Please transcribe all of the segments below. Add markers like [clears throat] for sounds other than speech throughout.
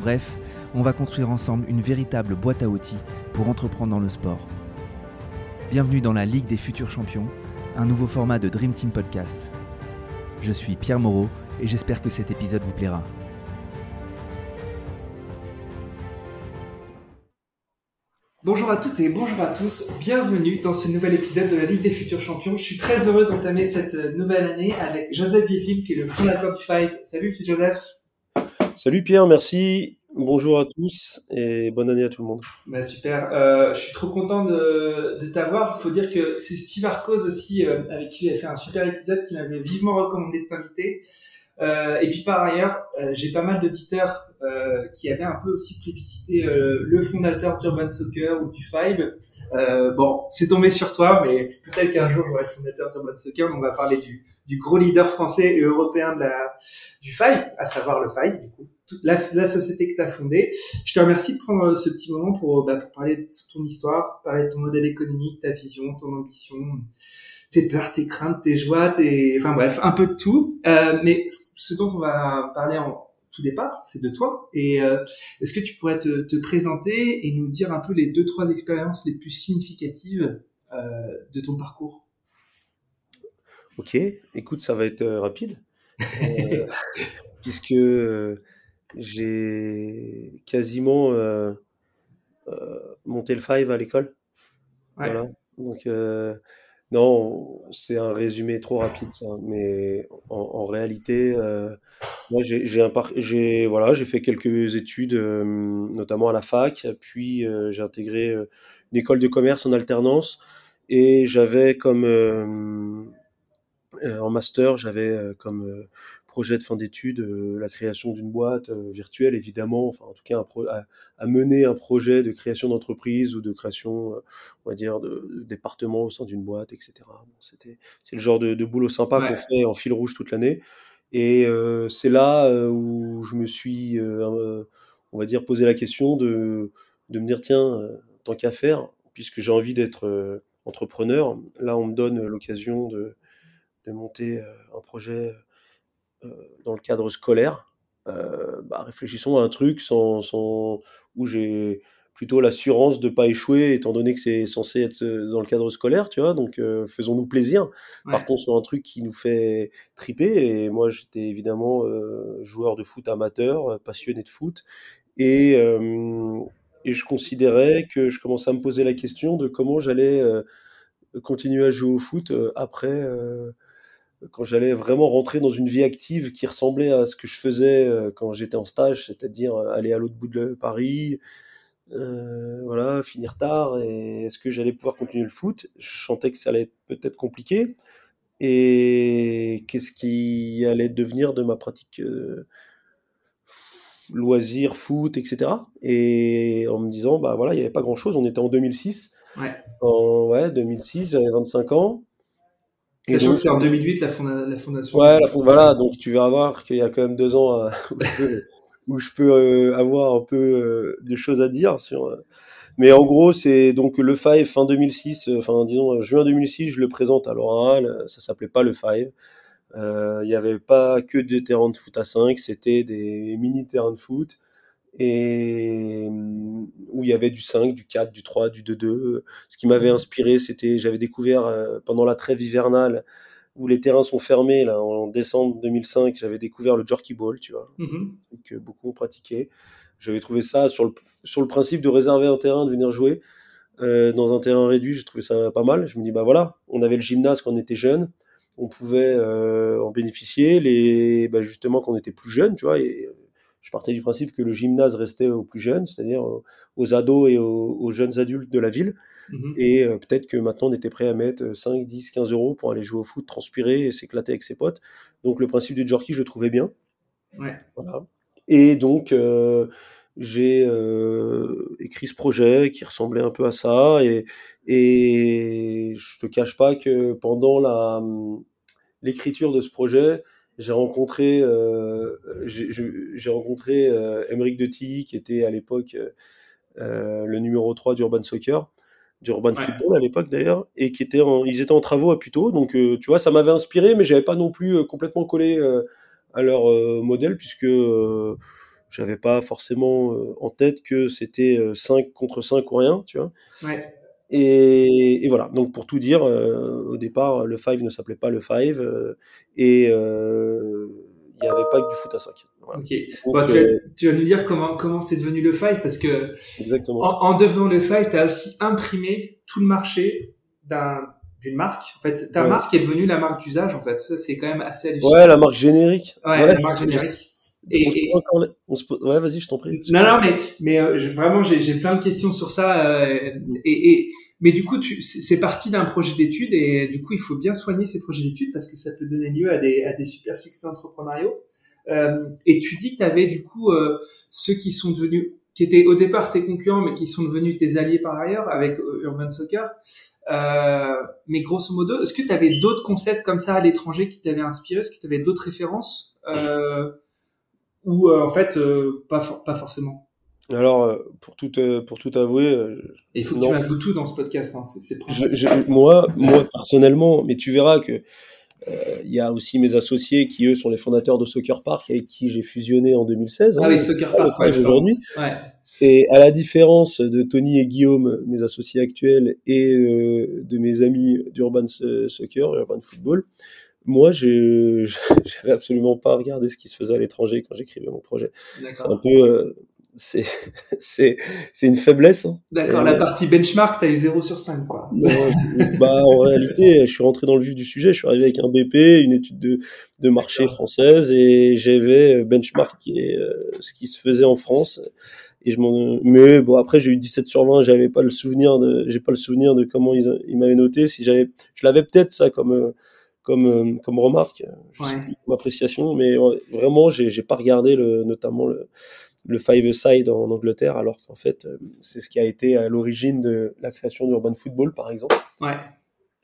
Bref, on va construire ensemble une véritable boîte à outils pour entreprendre dans le sport. Bienvenue dans la Ligue des futurs champions, un nouveau format de Dream Team Podcast. Je suis Pierre Moreau et j'espère que cet épisode vous plaira. Bonjour à toutes et bonjour à tous, bienvenue dans ce nouvel épisode de la Ligue des futurs champions. Je suis très heureux d'entamer cette nouvelle année avec Joseph Viville qui est le fondateur du Five. Salut Joseph Salut Pierre, merci. Bonjour à tous et bonne année à tout le monde. Bah super, euh, je suis trop content de, de t'avoir. Il faut dire que c'est Steve Arcos aussi, euh, avec qui j'ai fait un super épisode, qui m'avait vivement recommandé de t'inviter. Euh, et puis par ailleurs, j'ai pas mal d'auditeurs qui avaient un peu aussi plébiscité le fondateur d'Urban Soccer ou du Five. bon, c'est tombé sur toi, mais peut-être qu'un jour j'aurai le fondateur d'Urban Soccer. on va parler du, du gros leader français et européen du Five, à savoir le Five, du coup, la, la société que tu as fondée. Je te remercie de prendre ce petit moment pour, bah, pour parler de ton histoire, parler de ton modèle économique, ta vision, ton ambition tes peurs, tes craintes, tes joies, tes, enfin bref, un peu de tout. Euh, mais ce dont on va parler en tout départ, c'est de toi. Et euh, est-ce que tu pourrais te, te, présenter et nous dire un peu les deux trois expériences les plus significatives euh, de ton parcours? Ok, écoute, ça va être euh, rapide, [laughs] euh, puisque j'ai quasiment monté le five à l'école. Ouais. Voilà. Donc non, c'est un résumé trop rapide ça, mais en, en réalité, euh, moi j'ai j'ai un par- j'ai voilà, j'ai fait quelques études, euh, notamment à la fac, puis euh, j'ai intégré euh, une école de commerce en alternance, et j'avais comme euh, euh, en master, j'avais euh, comme euh, projet de fin d'études euh, la création d'une boîte euh, virtuelle, évidemment, enfin en tout cas un pro- à, à mener un projet de création d'entreprise ou de création, euh, on va dire, de, de département au sein d'une boîte, etc. Bon, c'était, c'est le genre de, de boulot sympa qu'on fait en fil rouge toute l'année. Et euh, c'est là euh, où je me suis, euh, on va dire, posé la question de, de me dire, tiens, tant qu'à faire, puisque j'ai envie d'être entrepreneur, là on me donne l'occasion de, de monter un projet dans le cadre scolaire, euh, bah, réfléchissons à un truc sans, sans- où j'ai plutôt l'assurance de pas échouer, étant donné que c'est censé être euh, dans le cadre scolaire, tu vois. Donc, euh, faisons-nous plaisir. Ouais. Partons sur un truc qui nous fait triper. Et moi, j'étais évidemment euh, joueur de foot amateur, euh, passionné de foot, et euh, et je considérais que je commençais à me poser la question de comment j'allais euh, continuer à jouer au foot euh, après. Quand j'allais vraiment rentrer dans une vie active qui ressemblait à ce que je faisais euh, quand j'étais en stage, c'est-à-dire euh, aller à l'autre bout de Paris, euh, voilà, finir tard, et est-ce que j'allais pouvoir continuer le foot? Je sentais que ça allait être peut-être compliqué, et qu'est-ce qui allait devenir de ma pratique euh, f- loisir, foot, etc. Et en me disant, bah voilà, il n'y avait pas grand-chose, on était en 2006, Ouais. en ouais, 2006, j'avais 25 ans, Sachant que c'est en 2008 la, fonda- la fondation. Ouais, la fond- voilà, donc tu vas voir qu'il y a quand même deux ans euh, [laughs] où je peux, euh, avoir un peu euh, de choses à dire sur. euh, Mais en gros, c'est donc le Five fin 2006, euh, enfin disons juin 2006, je le présente à l'oral. Ça s'appelait pas le Five. Il n'y avait pas que des terrains de foot à 5, c'était des mini terrains de foot et hum, où il y avait du 5, du 4, du 3, du 2-2. Ce qui m'avait Mhm. inspiré, c'était j'avais découvert euh, pendant la trêve hivernale où les terrains sont fermés, là, en décembre 2005, j'avais découvert le Jorky Ball, tu vois, Mhm. que beaucoup ont pratiqué. J'avais trouvé ça sur le, sur le principe de réserver un terrain, de venir jouer euh, dans un terrain réduit, j'ai trouvé ça pas mal. Je me dis, bah voilà, on avait le gymnase quand on était jeune, on pouvait euh, en bénéficier, les, bah justement quand on était plus jeune, tu vois, et je partais du principe que le gymnase restait aux plus jeunes, c'est-à-dire aux, ados et aux, aux jeunes adultes de la ville. Mhm. Et euh, peut-être que maintenant on était prêt à mettre 5, 10, 15 euros pour aller jouer au foot, transpirer et s'éclater avec ses potes. Donc le principe du jerky, je le trouvais bien. Ouais. Voilà. Et donc, j'ai écrit ce projet qui ressemblait un peu à ça. Et, et je te cache pas que pendant la, l'écriture de ce projet, j'ai rencontré, euh, j'ai rencontré euh, Emeric de Tilly, qui était à l'époque euh, le numéro 3 d'Urban Soccer, d'Urban Football à l'époque d'ailleurs, et qui était en, ils étaient en travaux à Puto. Donc, tu vois, ça m'avait inspiré, mais j'avais pas non plus complètement collé à leur modèle, puisque j'avais pas forcément en tête que c'était 5 contre 5 ou rien, tu vois. Ouais. Et, et, voilà, donc pour tout dire, euh, au départ, le Five ne s'appelait pas le Five euh, et euh, il n'y avait pas que du foot à 5. Ok, bon, tu, vas, tu, vas, nous dire comment comment c'est devenu le Five parce que Exactement. En, en devenant le Five, tu as aussi imprimé tout le marché d'un d'une marque. En fait, ta marque est devenue la marque d'usage. En fait, ça c'est quand même assez hallucinant. Ouais, la marque générique. Ouais, ouais la marque générique. Et, on se, Ouais, vas-y, je t'en prie. Non, non, mais, mais euh, vraiment, j'ai plein de questions sur ça. Euh, et, et, mais du coup, c'est parti d'un projet d'études et du coup, il faut bien soigner ces projets d'études parce que ça peut donner lieu à des, à des super succès entrepreneuriaux. Euh, et tu dis que tu avais du coup euh, ceux qui sont devenus, qui étaient au départ tes concurrents, mais qui sont devenus tes alliés par ailleurs avec Urban Soccer. Euh, mais grosso modo, est-ce que tu avais d'autres concepts comme ça à l'étranger qui t'avaient inspiré? Est-ce que tu avais d'autres références? Euh, ou euh, en fait euh, pas pas forcément alors, euh, pour tout, pour tout avouer. il faut que tu avoues tout dans ce podcast, hein, c'est moi, moi, personnellement, mais tu verras que il y a aussi mes associés qui, eux, sont les fondateurs de Soccer Park avec qui j'ai fusionné en 2016. Hein, ah oui, Soccer Park, aujourd'hui. Ouais. Et à la différence de Tony et Guillaume, mes associés actuels, et de mes amis d'Urban Soccer, Urban Football, moi, je [laughs] j'avais absolument pas regardé ce qui se faisait à l'étranger quand j'écrivais mon projet. C'est un peu, euh, c'est [laughs] c'est c'est une faiblesse. Hein. D'accord. La partie benchmark, tu as eu 0 sur 5, quoi. bah en [laughs] réalité, je suis rentré dans le vif du sujet. Je suis arrivé avec un BP, une étude de de marché française, et j'avais euh, benchmarké euh, ce qui se faisait en France. Et je m'en, mais bon après j'ai eu 17 sur 20, j'avais pas le souvenir de, j'ai pas le souvenir de comment ils, ils m'avaient noté. Si j'avais, je l'avais peut-être ça comme comme, euh, comme remarque, je sais plus, comme appréciation, mais vraiment, j'ai pas regardé le, notamment le, le five-side en Angleterre, alors qu'en fait, euh, c'est ce qui a été à l'origine de la création d'Urban Football, par exemple. Ouais.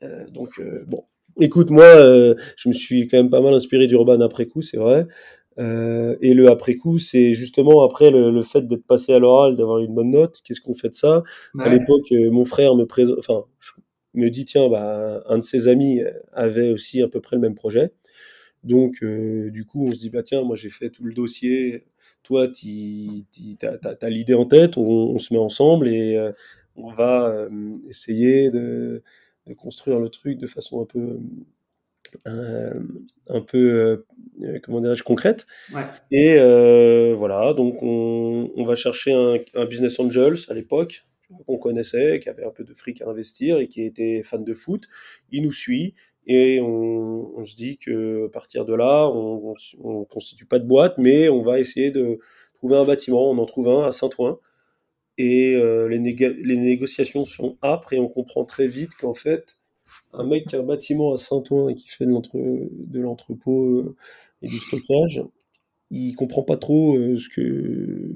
Euh, donc, bon. Écoute, moi, je me suis quand même pas mal inspiré d'Urban après coup, c'est vrai. et le après coup, c'est justement après le, fait d'être passé à l'oral, d'avoir une bonne note. Qu'est-ce qu'on fait de ça? À l'époque, mon frère me présente, enfin, me dit tiens, bah, un de ses amis avait aussi à peu près le même projet. Donc, euh, du coup, on se dit bah tiens, moi j'ai fait tout le dossier, toi, tu as, l'idée en tête, on, se met ensemble et euh, on va euh, essayer de, construire le truc de façon un peu. un peu comment dirais-je concrète et voilà donc on, va chercher un, un business angels à l'époque qu'on connaissait, qui avait un peu de fric à investir et qui était fan de foot. Il nous suit et on, se dit que partir de là, on, ne constitue pas de boîte, mais on va essayer de trouver un bâtiment. On en trouve un à Saint-Ouen et euh, les, les, négociations sont âpres et on comprend très vite qu'en fait, un mec qui a un bâtiment à Saint-Ouen et qui fait de l'entrepôt euh, et du stockage, il comprend pas trop euh, ce que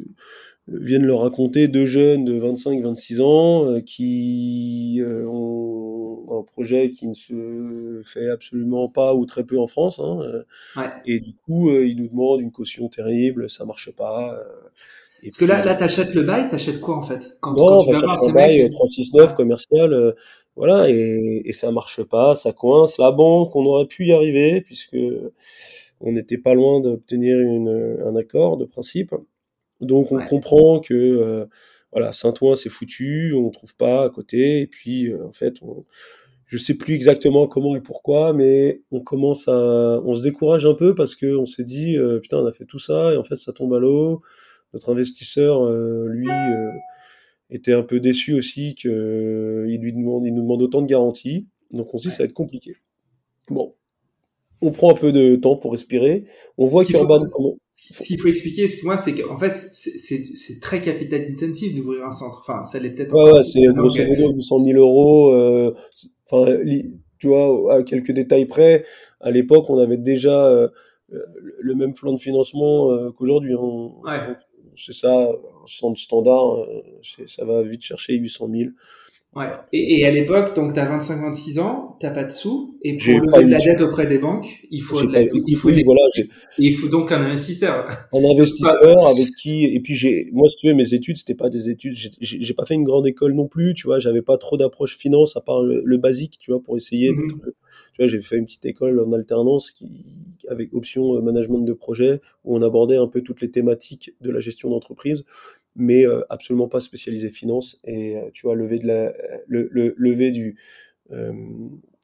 viennent leur raconter deux jeunes de 25-26 ans euh, qui euh, ont un projet qui ne se fait absolument pas ou très peu en France. Hein, euh, Et du coup, ils nous demandent une caution terrible, ça marche pas. Et Parce que là, là, t'achètes le bail, t'achètes quoi en fait? Quand, Non, quand tu vas un bail 369 commercial, voilà, et, et ça marche pas, ça coince. La banque, on aurait pu y arriver puisque on n'était pas loin d'obtenir un accord de principe. Donc on comprend que euh, voilà, Saint-Ouen c'est foutu, on trouve pas à côté, et puis euh, en fait, on, je sais plus exactement comment et pourquoi, mais on commence à, on se décourage un peu parce que on s'est dit euh, putain on a fait tout ça et en fait ça tombe à l'eau. Notre investisseur, lui, était un peu déçu aussi qu'il lui demande, il nous demande autant de garanties, donc on se dit ça va être compliqué. Bon, on prend un peu de temps pour respirer. On voit qu'Urban. S'il faut expliquer, excuse-moi, c'est qu'en fait, c'est très capital intensif d'ouvrir un centre. Enfin, ça l'est peut-être. Ouais, ouais c'est grosso modo 200 000 euros. Euh, enfin, tu vois, à quelques détails près, à l'époque, on avait déjà euh, le même plan de financement qu'aujourd'hui. Hein. C'est ça, centre standard, ça va vite chercher 800 000. Ouais. Et, et, à l'époque, donc, tu as 25-26 ans, tu pas de sous, et pour lever de la dette auprès des banques, il faut, il, faut voilà, il faut donc un investisseur. [laughs] Un investisseur avec qui, et puis j'ai, moi, si tu veux, mes études, c'était pas des études, j'ai pas fait une grande école non plus, tu vois, j'avais pas trop d'approche finance à part le, basique, tu vois, pour essayer mm-hmm. d'être, tu vois, j'ai fait une petite école en alternance qui, avec option euh, management de projet, où on abordait un peu toutes les thématiques de la gestion d'entreprise mais euh, absolument pas spécialisé finance. Et euh, tu vois, lever de la, le, le lever du euh,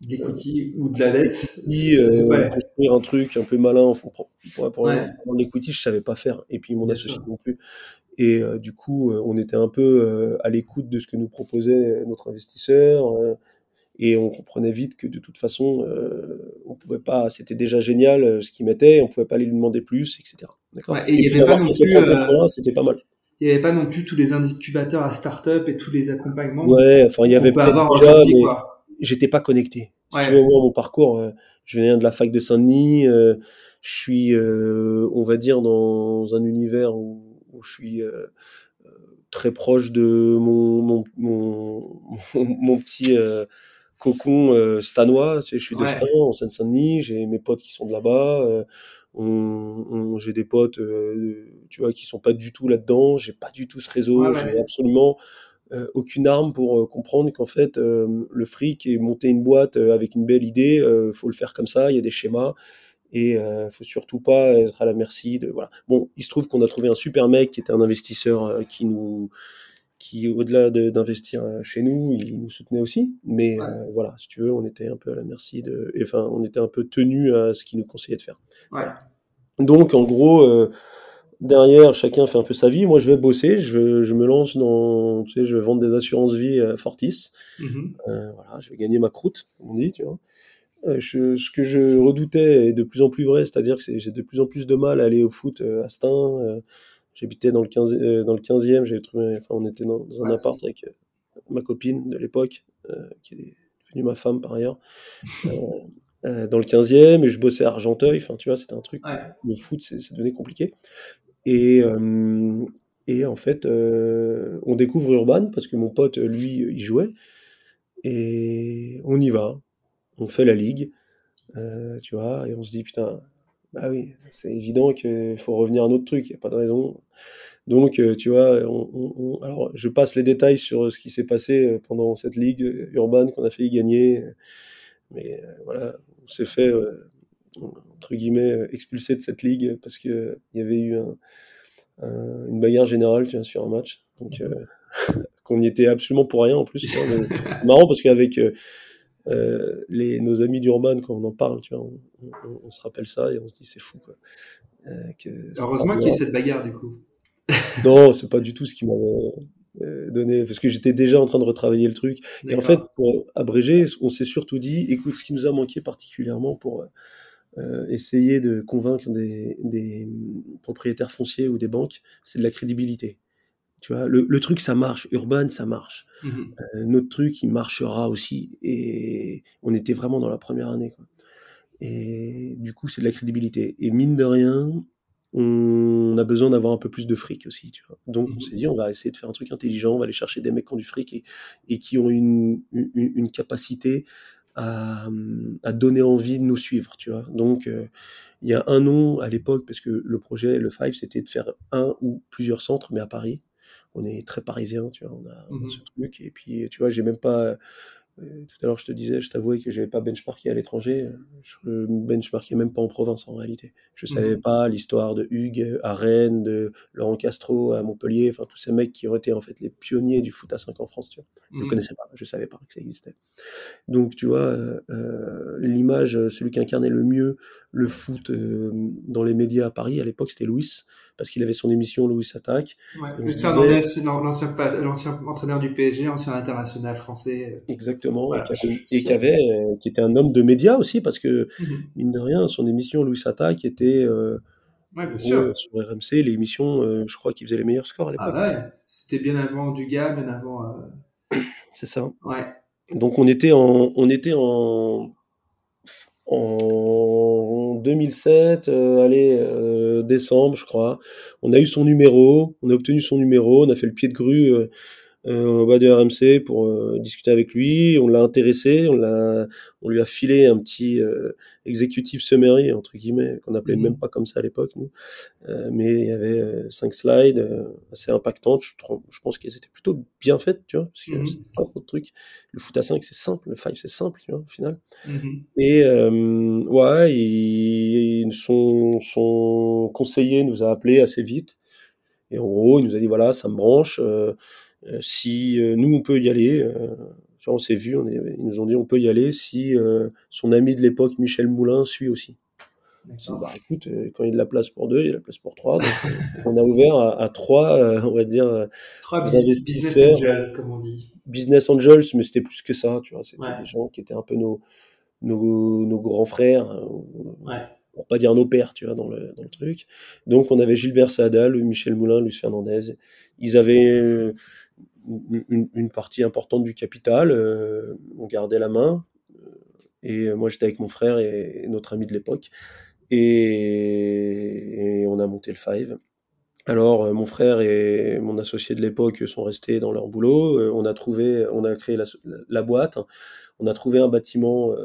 l'equity ou de la dette, euh, construire un truc un peu malin pour, pour, pour, l'equity, je savais pas faire. Et puis mon associé non plus. Et du coup, on était un peu à l'écoute de ce que nous proposait notre investisseur. et on comprenait vite que de toute façon, on pouvait pas. C'était déjà génial ce qu'il mettait. On pouvait pas lui demander plus, etc. D'accord. et, il y avait pas non plus. C'était pas mal il n'y avait pas non plus tous les incubateurs à start-up et tous les accompagnements. Ouais, enfin, il y avait peut-être déjà, mais j'étais pas connecté. Si tu veux, moi, mon parcours, euh, je viens de la fac de Saint-Denis, euh, je suis, euh, on va dire, dans un univers où, je suis très proche de mon, mon, mon, [laughs] mon petit cocon stanois. Tu sais, je suis de Stan, en Seine-Saint-Denis, j'ai mes potes qui sont de là-bas on, j'ai des potes, euh, tu vois, qui sont pas du tout là-dedans. J'ai pas du tout ce réseau. j'ai absolument euh, aucune arme pour euh, comprendre qu'en fait, le fric et monter une boîte avec une belle idée, faut le faire comme ça. Il y a des schémas et euh, faut surtout pas être à la merci de voilà. Bon, il se trouve qu'on a trouvé un super mec qui était un investisseur qui nous qui au-delà d'investir chez nous, il nous soutenait aussi. Mais voilà, si tu veux, on était un peu à la merci de, enfin, on était un peu tenu à ce qu'il nous conseillait de faire. Ouais. Donc, en gros, euh, derrière, chacun fait un peu sa vie. Moi, je vais bosser, je, je me lance dans, tu sais, je vais vendre des assurances vie à Fortis. Mm-hmm. Euh, voilà, je vais gagner ma croûte, comme on dit, tu vois. Euh, ce que je redoutais est de plus en plus vrai, c'est-à-dire que j'ai de plus en plus de mal à aller au foot à Stein. J'habitais dans le 15 dans le 15e, j'ai trouvé, enfin, on était dans, un appart avec ma copine de l'époque, qui est devenue ma femme par ailleurs. [laughs] Euh, dans le 15e et je bossais à Argenteuil. Enfin, tu vois, c'était un truc. Le foot, ça devenait compliqué. Et, euh, et en fait, euh, on découvre Urban parce que mon pote, lui, il jouait. Et on y va. On fait la ligue. tu vois, et on se dit, putain, bah oui, c'est évident qu'il faut revenir à un autre truc. Il n'y a pas de raison. Donc, tu vois, alors je passe les détails sur ce qui s'est passé pendant cette ligue urbaine qu'on a fait y gagner. Mais voilà, on s'est fait, euh, entre guillemets, euh, expulser de cette ligue parce qu'il y avait eu une bagarre générale sur un match. Donc, euh, [laughs] qu'on y était absolument pour rien en plus. marrant parce qu'avec les, nos amis d'Urban, quand on en parle, tu vois, on, se rappelle ça et on se dit c'est fou. Quoi. Heureusement qu'il y ait cette bagarre du coup. [laughs] non, c'est pas du tout ce qui m'avait euh, donné, parce que j'étais déjà en train de retravailler le truc. Et en fait, pour abréger, on s'est surtout dit, écoute, ce qui nous a manqué particulièrement pour euh, essayer de convaincre des, des, propriétaires fonciers ou des banques, c'est de la crédibilité. Tu vois, le, le, truc, ça marche. Urban, ça marche. Mmh euh, notre truc, il marchera aussi. Et on était vraiment dans la première année. Quoi. Et du coup, c'est de la crédibilité. Et mine de rien, on a besoin d'avoir un peu plus de fric aussi. Tu vois. Donc on mmh. s'est dit, on va essayer de faire un truc intelligent, on va aller chercher des mecs qui ont du fric et, qui ont une, une, capacité à, à, donner envie de nous suivre. Tu vois. Donc euh, il y a un nom à l'époque, parce que le projet, le Five, c'était de faire un ou plusieurs centres, mais à Paris. On est très parisien, tu vois, on a, on a mmh ce truc. Et puis, tu vois, j'ai même pas tout à l'heure, je te disais, je t'avouais que j'avais pas benchmarké à l'étranger. Je benchmarkais même pas en province en réalité. Je mmh savais pas l'histoire de Hugues à Rennes, de Laurent Castro à Montpellier, enfin tous ces mecs qui ont été en fait les pionniers du foot à 5 en France. Tu vois. Je mmh. connaissais pas, je savais pas que ça existait. Donc tu vois, euh, euh l'image, celui qui incarnait le mieux le foot euh, dans les médias à Paris à l'époque, c'était Louis parce qu'il avait son émission Louis Attaque. Ouais, Louis Fernandez, l'ancien entraîneur du PSG, ancien international français. Exactement, et, qui, avait, euh, qui était un homme de médias aussi, parce que, mhm. mine de rien, son émission Louis Attaque était... Euh, ouais, bien sûr. sur RMC, l'émission, euh, je crois qu'il faisait les meilleurs scores à l'époque. Ah ouais, c'était bien avant Dugas, bien avant... C'est ça. Ouais. Donc on était en, on était en, en 2007, allez, décembre, je crois. On a eu son numéro, on a obtenu son numéro, on a fait le pied de grue au bas de RMC pour discuter avec lui. On l'a intéressé, on, l'a, on lui a filé un petit exécutif summary, entre guillemets, qu'on appelait même mmh pas comme ça à l'époque, nous. mais il y avait cinq slides assez impactantes. Je, je pense qu'elles étaient plutôt bien faites, tu vois, parce que mmh c'est pas trop de trucs. Le foot à 5, c'est simple, le 5, c'est simple, tu vois, au final. Mmh Et ouais, il, son, son conseiller nous a appelé assez vite. Et en gros, il nous a dit voilà, ça me branche. Euh, si euh, nous, on peut y aller, euh, on s'est vu, on ils nous ont dit on peut y aller si son ami de l'époque, Michel Moulin, suit aussi. Bah, écoute, quand il y a de la place pour deux, il y a de la place pour trois. Donc, on a ouvert à, trois, on va dire, trois investisseurs. Business angels, comme on dit. Business angels, mais c'était plus que ça, tu vois. C'était des gens qui étaient un peu nos, nos, nos grands frères. Ouais pour pas dire nos pères, tu vois, dans le, dans le truc. Donc on avait Gilbert Saadal, Michel Moulin, Luce Fernandez. Ils avaient une, partie importante du capital, euh, on gardait la main. Euh, et moi j'étais avec mon frère et, notre ami de l'époque. Et, on a monté le Five. Alors, euh, mon frère et mon associé de l'époque sont restés dans leur boulot. On a trouvé, on a créé la, boîte. On a trouvé un bâtiment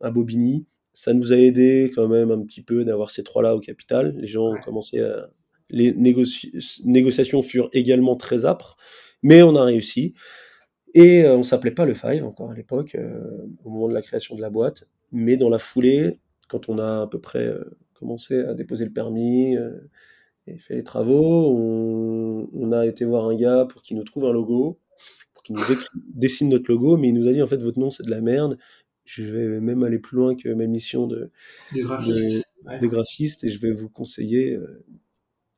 à Bobigny ça nous a aidé quand même un petit peu d'avoir ces trois-là au capital. Les gens ont commencé à... Les négociations furent également très âpres, mais on a réussi. Et euh, on s'appelait pas le Five encore à l'époque, euh, au moment de la création de la boîte. Mais dans la foulée, quand on a à peu près euh, commencé à déposer le permis et fait les travaux, on, on, a été voir un gars pour qu'il nous trouve un logo, pour qu'il nous dessine notre logo, mais il nous a dit en fait votre nom c'est de la merde, je vais même aller plus loin que ma mission de, de, graphiste. de, graphiste et je vais vous conseiller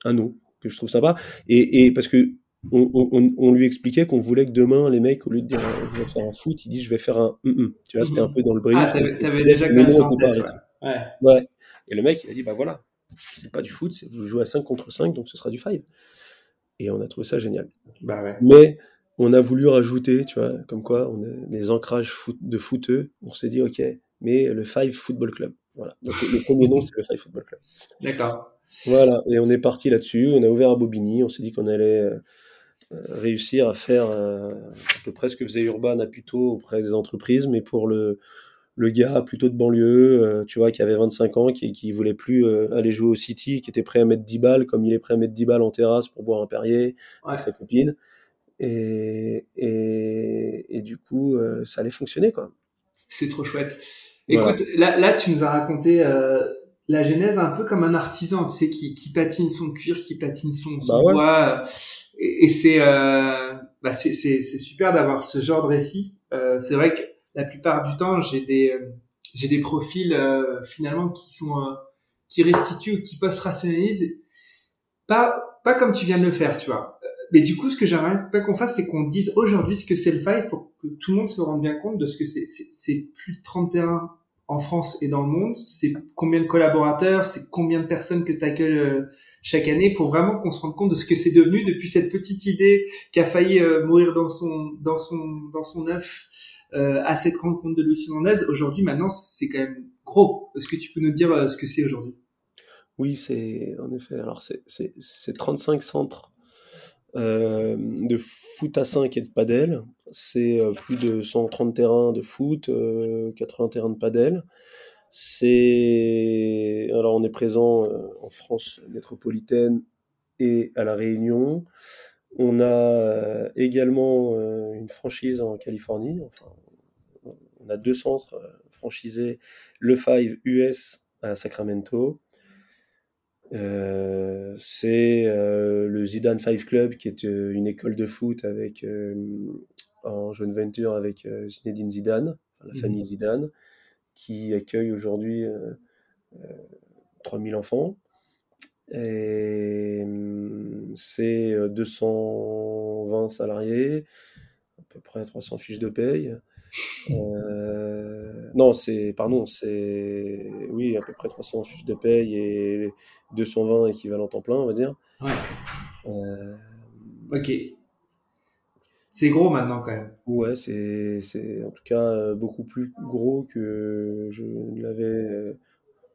un nom que je trouve sympa. Et, et parce que on, on, on, lui expliquait qu'on voulait que demain, les mecs, au lieu de dire je vais faire un foot, ils disent je vais faire un mm -mm. Tu vois, c'était un peu dans le brief. Ah, t'avais déjà ça en tête, ouais. ouais. Et le mec, il a dit bah voilà, c'est pas du foot, vous jouez à 5 contre 5, donc ce sera du 5. Et on a trouvé ça génial. Bah ouais. Mais on a voulu rajouter, tu vois, comme quoi on a des ancrages de footeux. On s'est dit, ok, mais le Five Football Club. Voilà. Donc le premier nom, c'est le Five Football Club. D'accord. Voilà. Et on est parti là-dessus. On a ouvert à Bobigny. On s'est dit qu'on allait euh, réussir à faire euh, à peu près ce que faisait Urban à plutôt auprès des entreprises, mais pour le, le gars plutôt de banlieue, euh, tu vois, qui avait 25 ans, qui, qui voulait plus aller jouer au City, qui était prêt à mettre 10 balles, comme il est prêt à mettre 10 balles en terrasse pour boire un Perrier avec sa copine. Et, et, et du coup, euh, ça allait fonctionner, quoi. C'est trop chouette. Écoute, là, là, tu nous as raconté euh, la genèse un peu comme un artisan, tu sais, qui, qui patine son cuir, qui patine son, son bah bois. Euh, et, et c'est euh, bah c'est super d'avoir ce genre de récit. Euh, c'est vrai que la plupart du temps, j'ai des j'ai des profils finalement qui sont qui restituent ou qui post-rationalisent. Pas pas comme tu viens de le faire, tu vois mais du coup, ce que j'aimerais pas qu'on fasse, c'est qu'on dise aujourd'hui ce que c'est le Five pour que tout le monde se rende bien compte de ce que c'est. C'est plus de 31 en France et dans le monde. C'est combien de collaborateurs, c'est combien de personnes que tu accueilles euh, chaque année pour vraiment qu'on se rende compte de ce que c'est devenu depuis cette petite idée qui a failli euh, mourir dans son dans son dans son œuf euh, à cette rencontre de Louis Hernandez. Aujourd'hui, maintenant, c'est quand même gros. Est-ce que tu peux nous dire ce que c'est aujourd'hui? Oui, c'est en effet. Alors c'est 35 centres euh, de foot à 5 et de padel. C'est euh, plus de 130 terrains de foot, 80 euh, terrains de padel. C'est alors on est présent en France métropolitaine et à la Réunion. On a également une franchise en Californie. Enfin, on a deux centres franchisés, le Five US à Sacramento euh, c'est euh, le Zidane Five Club, qui est euh, une école de foot avec, en joint venture avec Zinedine Zidane, la mmh famille Zidane, qui accueille aujourd'hui 3000 enfants. Et c'est 220 salariés, à peu près 300 fiches de paye. [laughs] Euh, non, c'est, pardon, c'est, oui, à peu près 300 fiches de paye et 220 équivalents temps plein, on va dire. Ouais. Euh, ok. C'est gros maintenant quand même. Ouais, c'est c'est en tout cas beaucoup plus gros que je ne l'avais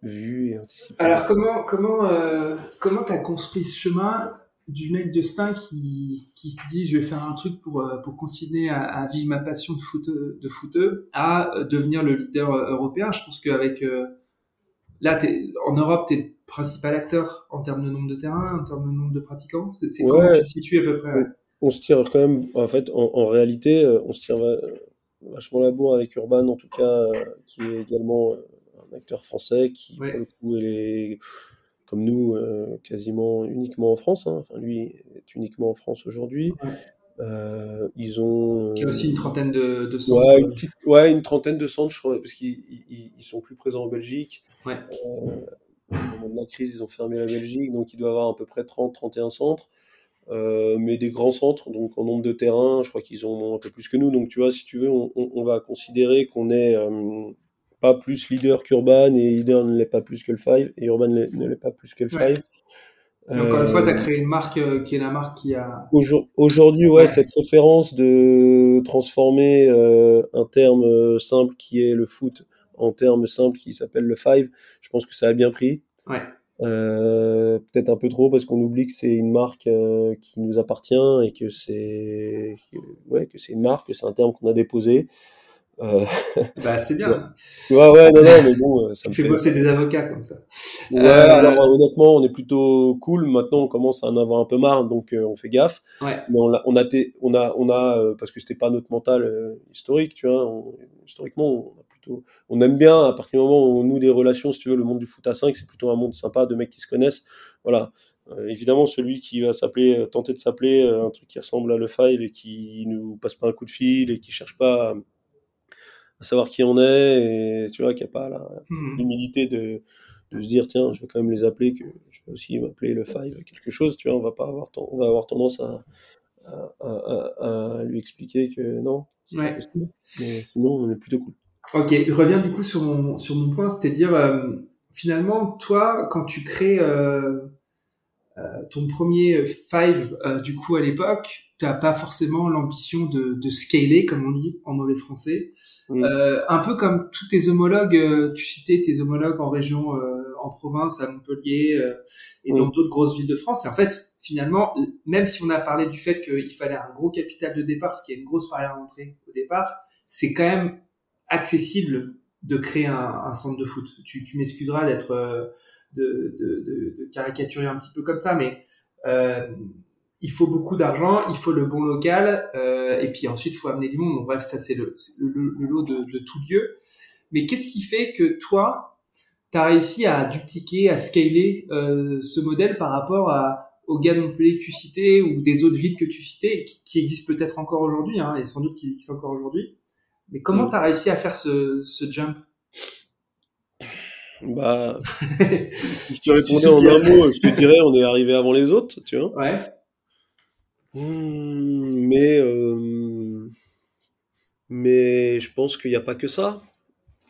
vu et anticipé. Alors comment comment euh, comment t'as construit ce chemin du mec de Stein qui qui dit je vais faire un truc pour euh, pour continuer à, à vivre ma passion de foot de footeux à euh, devenir le leader euh, européen. Je pense qu'avec là en Europe t'es le principal acteur en termes de nombre de terrains, en termes de nombre de pratiquants. C'est, c'est comment tu te situes à peu près ouais? On se tire quand même en fait en, en réalité on se tire vachement la bourre avec Urban en tout cas qui est également un acteur français qui, Ouais. pour le coup, est, comme nous, euh, quasiment uniquement en France. hein. Enfin, lui est uniquement en France aujourd'hui. Ouais. Euh, ils ont. A aussi une trentaine de, de Ouais, centres. une petite- ouais, une trentaine de centres, je crois, parce qu'ils ils, ils sont plus présents en Belgique. Ouais. Euh, au moment de la crise, ils ont fermé la Belgique, donc il doit avoir à peu près 30-31 centres. Euh, mais des grands centres, donc en nombre de terrains, je crois qu'ils en ont un peu plus que nous. Donc tu vois, si tu veux, on, on- on va considérer qu'on est euh, pas plus leader qu'Urban et leader ne l'est pas plus que le Five et Urban ne l'est- pas plus que le Ouais. Five. Et encore une fois, tu as Euh, créé une marque euh, qui est la marque qui a. Aujourd- Aujourd'hui, ouais, Ouais. cette référence de transformer euh, un terme euh, simple qui est le foot en terme simple qui s'appelle le five, je pense que ça a bien pris. Ouais. Euh, peut-être un peu trop parce qu'on oublie que c'est une marque euh, qui nous appartient et que c'est ouais, que c'est une marque, que c'est un terme qu'on a déposé. Euh, Bah, c'est bien. ouais, ouais, non, non, mais bon, euh, ça Tu me fais fait. bosser des avocats comme ça. Ouais, Euh, alors honnêtement, on est plutôt cool. Maintenant, on commence à en avoir un peu marre, donc euh, on fait gaffe. Ouais. Mais on a, on a, on a, on a parce que c'était pas notre mental historique, tu vois. on- historiquement, on a plutôt, on aime bien à partir du moment où on noue des relations, si tu veux, le monde du foot à 5, c'est plutôt un monde sympa de mecs qui se connaissent. Voilà. Euh, évidemment, celui qui va s'appeler, euh, tenter de s'appeler euh, un truc qui ressemble à le Five et qui nous passe pas un coup de fil et qui cherche pas à, savoir qui on est et tu vois, qui a pas Mhm. l'humilité de, de se dire tiens je vais quand même les appeler que je vais aussi m'appeler le five quelque chose tu vois on va pas avoir on va avoir tendance à, à, à- à lui expliquer que non c'est Ouais. possible mais sinon on est plutôt cool Ok, je reviens du coup sur mon, sur mon point, c'est-à-dire, euh, finalement, toi, quand tu crées euh, ton premier five, euh, du coup, à l'époque, tu n'as pas forcément l'ambition de, de scaler, comme on dit en mauvais français. Mm. Euh, un peu comme tous tes homologues, euh, tu citais tes homologues en région, euh, en province, à Montpellier euh, et dans Mm. d'autres grosses villes de France. Et en fait, finalement, même si on a parlé du fait qu'il fallait un gros capital de départ, ce qui est une grosse barrière d'entrée au départ, c'est quand même accessible de créer un, un centre de foot. Tu, tu m'excuseras d'être euh, de, de, de, de caricaturer un petit peu comme ça, mais euh, il faut beaucoup d'argent, il faut le bon local, euh, et puis ensuite il faut amener du monde. Bref, ça c'est le, le, le- lot de, de tout lieu. Mais qu'est-ce qui fait que toi, tu as réussi à dupliquer, à scaler euh, ce modèle par rapport à, aux gars de Montpellier que tu citais ou des autres villes que tu citais, qui, qui existent peut-être encore aujourd'hui, hein, et sans doute qui existent encore aujourd'hui. Mais comment Mm. tu as réussi à faire ce, ce jump? Bah Ouais. [laughs] si je te répondais en un mot je te dirais on est arrivé avant les autres tu vois Mm, mais euh, mais je pense qu'il n'y a pas que ça